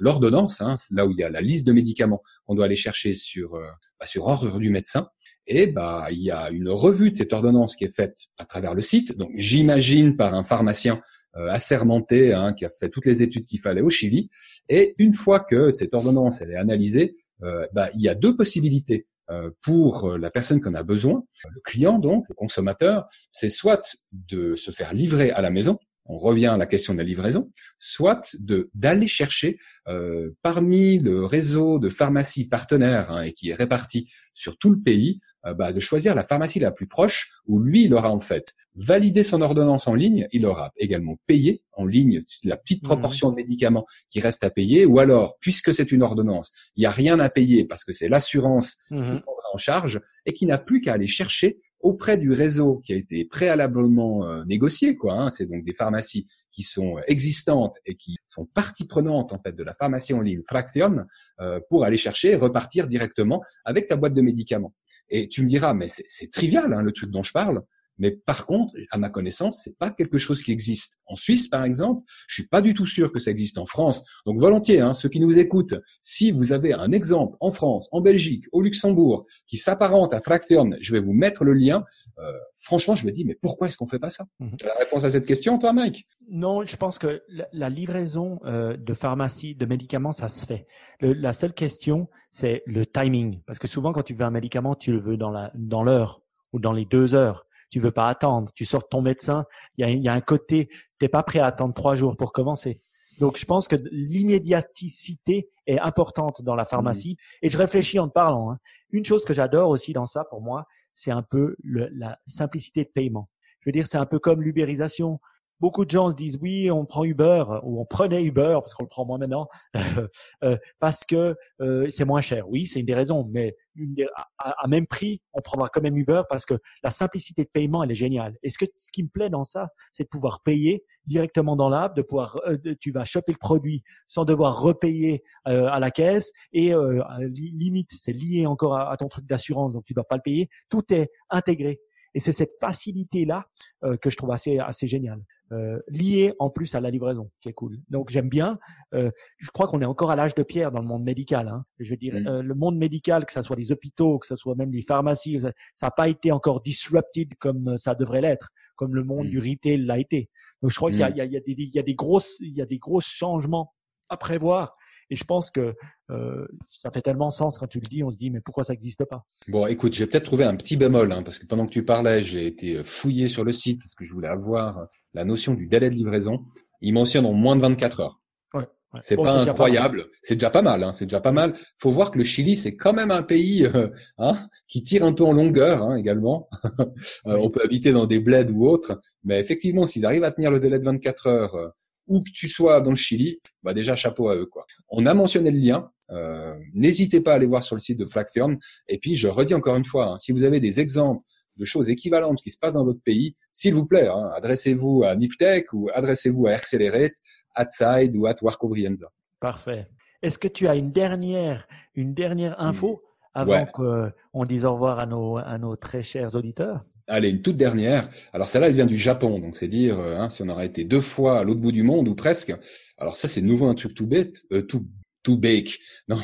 l'ordonnance, hein, là où il y a la liste de médicaments qu'on doit aller chercher sur euh, bah, sur ordre du médecin. Et bah il y a une revue de cette ordonnance qui est faite à travers le site. Donc j'imagine par un pharmacien euh, assermenté hein, qui a fait toutes les études qu'il fallait au Chili. Et une fois que cette ordonnance elle est analysée, euh, bah, il y a deux possibilités. Pour la personne qui en a besoin, le client donc, le consommateur, c'est soit de se faire livrer à la maison, on revient à la question de la livraison, soit de d'aller chercher euh, parmi le réseau de pharmacies partenaires hein, et qui est réparti sur tout le pays, euh, bah, de choisir la pharmacie la plus proche où lui il aura en fait validé son ordonnance en ligne, il aura également payé en ligne la petite mmh. proportion de médicaments qui reste à payer, ou alors puisque c'est une ordonnance, il n'y a rien à payer parce que c'est l'assurance qui mmh. prendra en charge et qui n'a plus qu'à aller chercher auprès du réseau qui a été préalablement euh, négocié, quoi. Hein, c'est donc des pharmacies qui sont existantes et qui sont partie prenante en fait de la pharmacie en ligne Fraction euh, pour aller chercher et repartir directement avec ta boîte de médicaments. Et tu me diras, mais c'est trivial hein, le truc dont je parle. Mais par contre, à ma connaissance, c'est pas quelque chose qui existe. En Suisse, par exemple, je suis pas du tout sûr que ça existe en France. Donc volontiers, hein, ceux qui nous écoutent, si vous avez un exemple en France, en Belgique, au Luxembourg, qui s'apparente à Fraction, je vais vous mettre le lien. Euh, franchement, je me dis, mais pourquoi est-ce qu'on fait pas ça? Mhm. Tu as la réponse à cette question, toi, Mike? Non, je pense que la, livraison euh, de pharmacie, de médicaments, ça se fait. la seule question, c'est le timing, parce que souvent, quand tu veux un médicament, tu le veux dans la dans l'heure ou dans les deux heures tu veux pas attendre. Tu sors de ton médecin, il y a, y a un côté, t'es pas prêt à attendre trois jours pour commencer. Donc, je pense que l'immédiaticité est importante dans la pharmacie. Et je réfléchis en te parlant. Hein. Une chose que j'adore aussi dans ça, pour moi, c'est un peu le, la simplicité de paiement. Je veux dire, c'est un peu comme l'ubérisation beaucoup de gens se disent oui, on prend Uber ou on prenait Uber parce qu'on le prend moins maintenant euh, parce que euh, c'est moins cher. Oui, c'est une des raisons, mais à, même prix, on prendra quand même Uber parce que la simplicité de paiement elle est géniale. Et ce que ce qui me plaît dans ça, c'est de pouvoir payer directement dans l'app, de pouvoir euh, tu vas choper le produit sans devoir repayer à la caisse et limite c'est lié encore à, à ton truc d'assurance donc tu dois pas le payer. Tout est intégré. Et c'est cette facilité là que je trouve assez assez géniale euh, lié en plus à la livraison, qui est cool. Donc j'aime bien. Euh, je crois qu'on est encore à l'âge de pierre dans le monde médical. Hein. Je veux dire, euh, le monde médical, que ce soit les hôpitaux, que ce soit même les pharmacies, ça n'a pas été encore disrupted comme ça devrait l'être, comme le monde mm. du retail l'a été. Donc je crois qu'il y, mm. y, y, y, a des grosses, il y a des gros changements à prévoir et je pense que euh, ça fait tellement sens quand tu le dis, on se dit mais pourquoi ça n'existe pas? Bon, écoute, j'ai peut-être trouvé un petit bémol hein, parce que pendant que tu parlais, j'ai été fouillé sur le site parce que je voulais avoir la notion du délai de livraison. Il mentionne en moins de 24 heures. Ouais. C'est pas incroyable, c'est déjà pas mal. Hein, c'est déjà pas mal. Faut voir que le Chili, c'est quand même un pays euh, hein, qui tire un peu en longueur hein, également. Euh, on peut habiter dans des bleds ou autres, mais effectivement, s'ils arrivent à tenir le délai de 24 heures euh, où que tu sois dans le Chili, bah déjà chapeau à eux quoi. On a mentionné le lien. Euh, N'hésitez pas à aller voir sur le site de Flagthorn. Et puis je redis encore une fois, hein, si vous avez des exemples de choses équivalentes qui se passent dans votre pays, s'il vous plaît, hein, adressez-vous à Niptech ou adressez-vous à Accelerate, AdSide ou à Warco Brienza. Parfait. Est-ce que tu as une dernière, une dernière info avant qu'on dise au revoir à nos, à nos très chers auditeurs? Allez, une toute dernière. Alors celle-là, elle vient du Japon, donc c'est dire euh, hein, si on aurait été deux fois à l'autre bout du monde ou presque. Alors ça, c'est nouveau un truc tout bête, euh, tout tout bake. Non,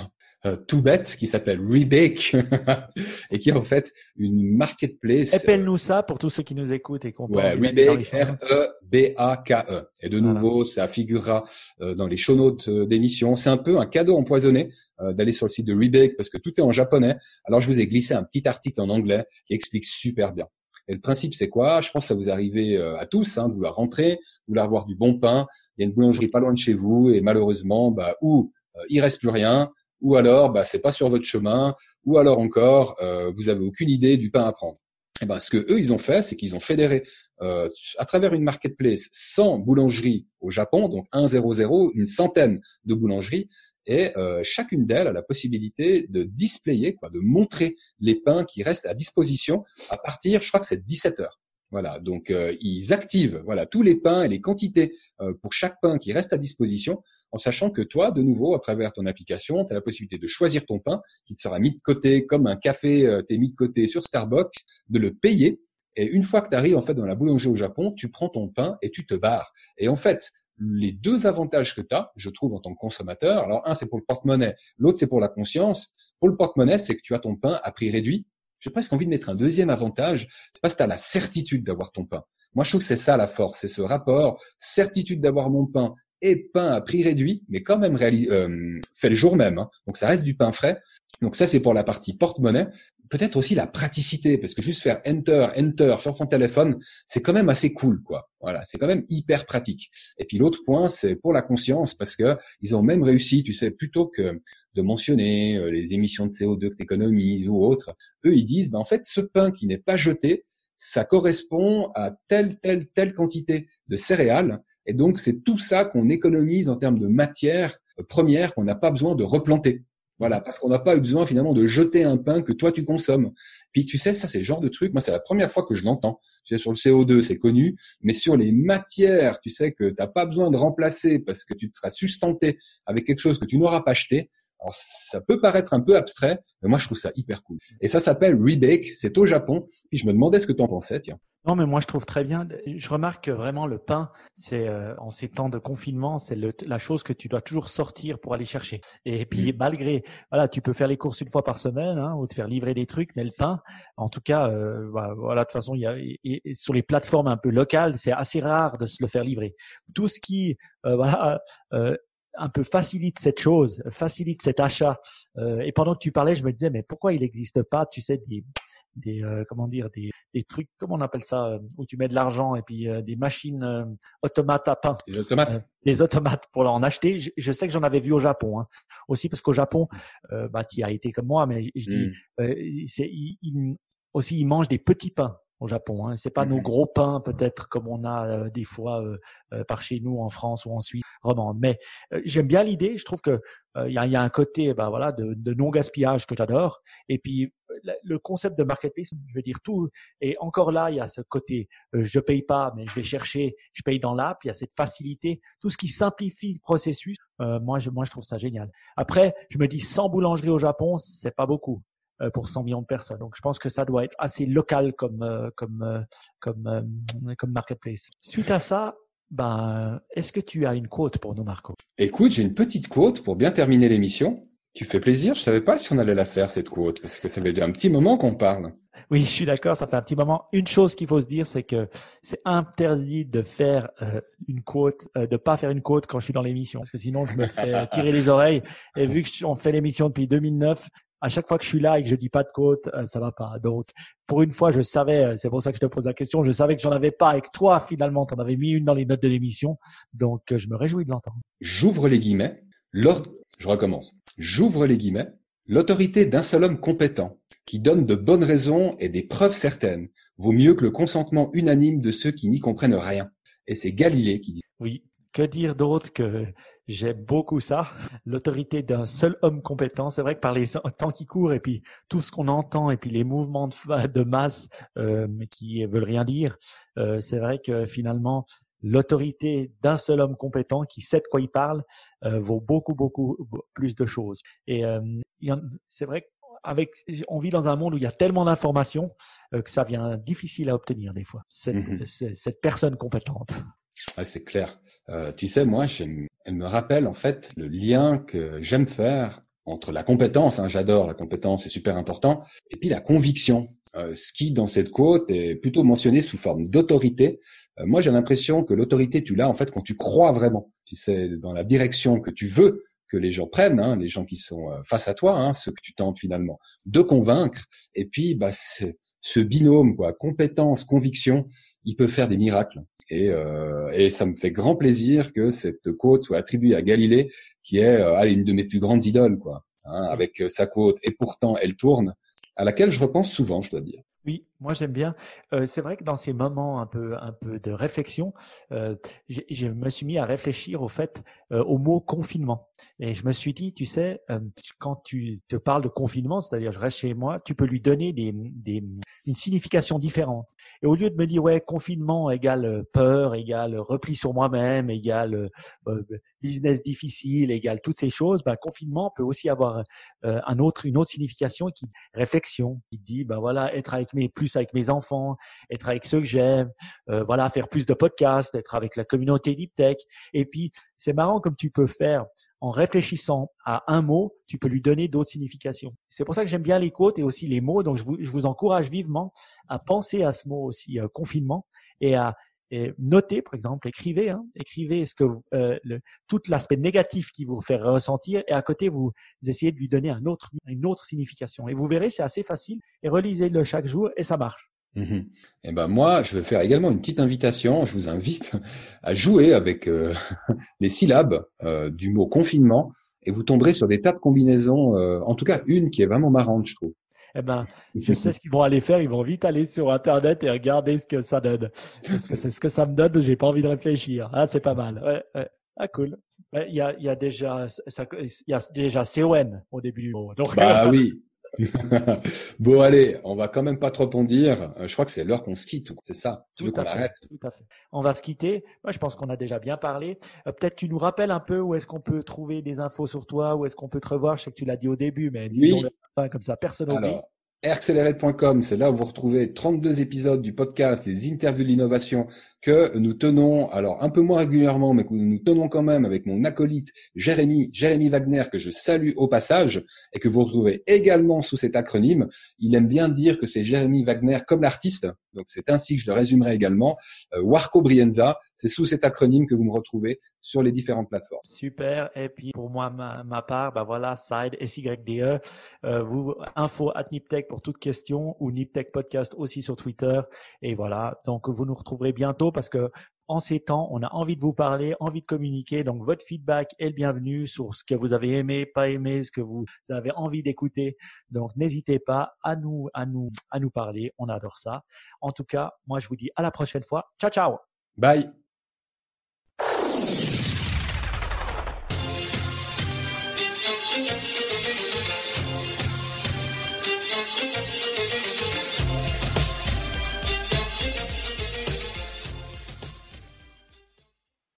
euh, tout bête qui s'appelle Rebake et qui est en fait une marketplace. Appelle-nous ça pour tous ceux qui nous écoutent et comprennent. Ouais, Rebake, R-E-B-A-K-E. Et de nouveau, ça figurera dans les show notes d'émission. C'est un peu un cadeau empoisonné d'aller sur le site de Rebake parce que tout est en japonais. Alors je vous ai glissé un petit article en anglais qui explique super bien. Et le principe, c'est quoi? Je pense que ça vous arrivez euh, à tous, hein, de vouloir rentrer, de vouloir avoir du bon pain. Il y a une boulangerie pas loin de chez vous et malheureusement, bah, ou euh, il reste plus rien, ou alors bah, c'est pas sur votre chemin, ou alors encore, euh, vous avez aucune idée du pain à prendre. Et ben, ce que eux ils ont fait, c'est qu'ils ont fédéré euh, à travers une marketplace 100 boulangeries au Japon, donc 100, une centaine de boulangeries, et euh, chacune d'elles a la possibilité de displayer, quoi, de montrer les pains qui restent à disposition à partir, je crois que c'est 17 heures. Voilà, donc euh, ils activent voilà tous les pains et les quantités euh, pour chaque pain qui reste à disposition, en sachant que toi, de nouveau, à travers ton application, tu as la possibilité de choisir ton pain qui te sera mis de côté comme un café euh, t'es mis de côté sur Starbucks, de le payer. Et une fois que tu arrives en fait dans la boulangerie au Japon, tu prends ton pain et tu te barres. Et en fait, les deux avantages que tu as, je trouve, en tant que consommateur, alors un, c'est pour le porte-monnaie, l'autre, c'est pour la conscience. Pour le porte-monnaie, c'est que tu as ton pain à prix réduit. J'ai presque envie de mettre un deuxième avantage, c'est parce que tu as la certitude d'avoir ton pain. Moi, je trouve que c'est ça la force, c'est ce rapport, certitude d'avoir mon pain et pain à prix réduit, mais quand même euh, fait le jour même. Hein. Donc ça reste du pain frais. Donc ça c'est pour la partie porte-monnaie. Peut-être aussi la praticité, parce que juste faire enter, enter sur ton téléphone, c'est quand même assez cool, quoi. Voilà, c'est quand même hyper pratique. Et puis l'autre point, c'est pour la conscience, parce que ils ont même réussi, tu sais, plutôt que de mentionner euh, les émissions de CO2 que tu économises ou autres, eux ils disent, ben en fait, ce pain qui n'est pas jeté, ça correspond à telle, telle, telle quantité de céréales. Et donc, c'est tout ça qu'on économise en termes de matière première qu'on n'a pas besoin de replanter. Voilà, parce qu'on n'a pas eu besoin finalement de jeter un pain que toi tu consommes. Puis tu sais, ça c'est le genre de truc, moi c'est la première fois que je l'entends. Tu sais, sur le CO2 c'est connu, mais sur les matières, tu sais que tu n'as pas besoin de remplacer parce que tu te seras sustenté avec quelque chose que tu n'auras pas acheté. Alors, ça peut paraître un peu abstrait, mais moi, je trouve ça hyper cool. Et ça s'appelle Rebake, c'est au Japon. Puis je me demandais ce que tu en pensais, tiens. Non, mais moi, je trouve très bien. Je remarque que vraiment le pain, c'est euh, en ces temps de confinement, c'est la chose que tu dois toujours sortir pour aller chercher. Et puis, mm. malgré, voilà, tu peux faire les courses une fois par semaine hein, ou te faire livrer des trucs, mais le pain, en tout cas, euh, voilà, de toute façon, il y a et, sur les plateformes un peu locales, c'est assez rare de se le faire livrer. Tout ce qui, euh, voilà, euh, un peu facilite cette chose, facilite cet achat. Euh, et pendant que tu parlais, je me disais, mais pourquoi il n'existe pas, tu sais, des, des euh, comment dire, des, des trucs, comment on appelle ça, euh, où tu mets de l'argent et puis des machines automates à pain. Des automates. des automates pour en acheter. Je, sais que j'en avais vu au Japon, hein. aussi parce qu'au Japon, bah, tu as été comme moi, mais je dis, hmm. c'est, aussi ils mangent des petits pains au Japon. Hein. C'est pas nos mmh gros pains peut-être comme on a euh, des fois euh, euh, par chez nous en France ou en Suisse romande. Mais j'aime bien l'idée. Je trouve que il y a, y, a, un côté bah, voilà de, de non gaspillage que j'adore. Et puis le concept de marketplace, je veux dire tout. Et encore là, il y a ce côté je paye pas, mais je vais chercher, je paye dans l'app. Il y a cette facilité, tout ce qui simplifie le processus. moi, je, moi, je trouve ça génial. Après, je me dis 100 boulangeries au Japon, c'est pas beaucoup. Euh, pour 100 millions de personnes. Donc je pense que ça doit être assez local comme euh, comme euh, comme comme marketplace. Suite à ça, ben est-ce que tu as une quote pour nous Marco? Écoute, j'ai une petite quote pour bien terminer l'émission. Tu fais plaisir. Je savais pas si on allait la faire cette quote parce que ça fait déjà un petit moment qu'on parle. Oui, je suis d'accord. Ça fait un petit moment. Une chose qu'il faut se dire, c'est que c'est interdit de faire une quote, de pas faire une quote quand je suis dans l'émission, parce que sinon je me fais tirer les oreilles. Et vu que on fait l'émission depuis 2009, à chaque fois que je suis là et que je dis pas de côte, euh, ça va pas. Donc, pour une fois, je savais, euh, c'est pour ça que je te pose la question, je savais que j'en avais pas et que toi, finalement, tu en avais mis une dans les notes de l'émission. Donc, euh, je me réjouis de l'entendre. J'ouvre les guillemets. Je recommence. J'ouvre les guillemets. L'autorité d'un seul homme compétent, qui donne de bonnes raisons et des preuves certaines, vaut mieux que le consentement unanime de ceux qui n'y comprennent rien. Et c'est Galilée qui dit. Oui, que dire d'autre que j'aime beaucoup ça, l'autorité d'un seul homme compétent. C'est vrai que par les temps qui courent et puis tout ce qu'on entend et puis les mouvements de, masse euh, qui veulent rien dire, euh, c'est vrai que finalement l'autorité d'un seul homme compétent qui sait de quoi il parle euh, vaut beaucoup beaucoup plus de choses. Et euh, c'est vrai qu'avec on vit dans un monde où il y a tellement d'informations euh, que ça vient difficile à obtenir des fois cette, mmh cette personne compétente. C'est clair. Euh, tu sais, moi, elle me rappelle en fait le lien que j'aime faire entre la compétence, hein, j'adore la compétence, c'est super important, et puis la conviction. Euh, ce qui, dans cette quote, est plutôt mentionné sous forme d'autorité. Euh, moi, j'ai l'impression que l'autorité, tu l'as en fait quand tu crois vraiment, tu sais, dans la direction que tu veux que les gens prennent, hein, les gens qui sont euh, face à toi, hein, ceux que tu tentes finalement de convaincre. Et puis, bah, ce binôme, quoi, compétence, conviction, il peut faire des miracles. Et, euh, et ça me fait grand plaisir que cette côte soit attribuée à Galilée, qui est euh, allez, une de mes plus grandes idoles, quoi, hein, avec sa côte. Et pourtant, elle tourne, à laquelle je repense souvent, je dois dire. Oui, moi j'aime bien. Euh, c'est vrai que dans ces moments un peu un peu de réflexion, euh, je me suis mis à réfléchir au fait euh, au mot confinement. Et je me suis dit, tu sais, euh, quand tu te parles de confinement, c'est-à-dire je reste chez moi, tu peux lui donner des, des une signification différente. Et au lieu de me dire ouais confinement égale peur, égale repli sur moi-même, égale business difficile, égale toutes ces choses, ben confinement peut aussi avoir un autre une autre signification qui réflexion, qui dit ben voilà être avec mes plus avec mes enfants, être avec ceux que j'aime, euh, voilà, faire plus de podcasts, être avec la communauté Deep. Et puis, c'est marrant comme tu peux faire en réfléchissant à un mot, tu peux lui donner d'autres significations. C'est pour ça que j'aime bien les quotes et aussi les mots. Donc, je vous, je vous encourage vivement à penser à ce mot aussi, euh, confinement, et à et notez, par exemple, écrivez, hein, écrivez ce que euh, le, tout l'aspect négatif qui vous fait ressentir, et à côté vous, essayez de lui donner un autre, une autre signification. Et vous verrez, c'est assez facile. Et relisez-le chaque jour, et ça marche. Mmh et eh ben moi, je vais faire également une petite invitation. Je vous invite à jouer avec euh, les syllabes euh, du mot confinement, et vous tomberez sur des tas de combinaisons. Euh, en tout cas, une qui est vraiment marrante, je trouve eh ben, je sais ce qu'ils vont aller faire. Ils vont vite aller sur Internet et regarder ce que ça donne. Parce que c'est ce que ça me donne. J'ai pas envie de réfléchir. Ah, c'est pas mal. Ouais, ouais. Ah, cool. Il y a, il y a déjà, ça, il y a déjà CON au début du mot. Donc, bah oui. bon, allez, on va quand même pas trop en dire. Euh, je crois que c'est l'heure qu'on se quitte. C'est ça. Tu veux qu'on arrête Tout à fait. On va se quitter. Moi, je pense qu'on a déjà bien parlé. Euh, peut-être tu nous rappelles un peu où est-ce qu'on peut trouver des infos sur toi, où est-ce qu'on peut te revoir. Je sais que tu l'as dit au début, mais disons oui. comme ça, personne n'oublie. Accelerate.com, c'est là où vous retrouvez 32 épisodes du podcast, les interviews de l'innovation que nous tenons, alors un peu moins régulièrement, mais que nous tenons quand même avec mon acolyte Jérémy, Jérémy Wagner, que je salue au passage, et que vous retrouvez également sous cet acronyme. Il aime bien dire que c'est Jérémy Wagner comme l'artiste, donc c'est ainsi que je le résumerai également. Euh, Warco Brienza, c'est sous cet acronyme que vous me retrouvez sur les différentes plateformes. Super. Et puis pour moi, ma, part, bah voilà, Side, S-Y-D-E, euh, vous, info at Niptech pour toute question ou Niptech Podcast aussi sur Twitter. Et voilà, donc vous nous retrouverez bientôt parce que en ces temps, on a envie de vous parler, envie de communiquer. Donc, votre feedback est le bienvenu sur ce que vous avez aimé, pas aimé, ce que vous avez envie d'écouter. Donc, n'hésitez pas à nous, à nous, à nous parler. On adore ça. En tout cas, moi, je vous dis à la prochaine fois. Ciao, ciao. Bye.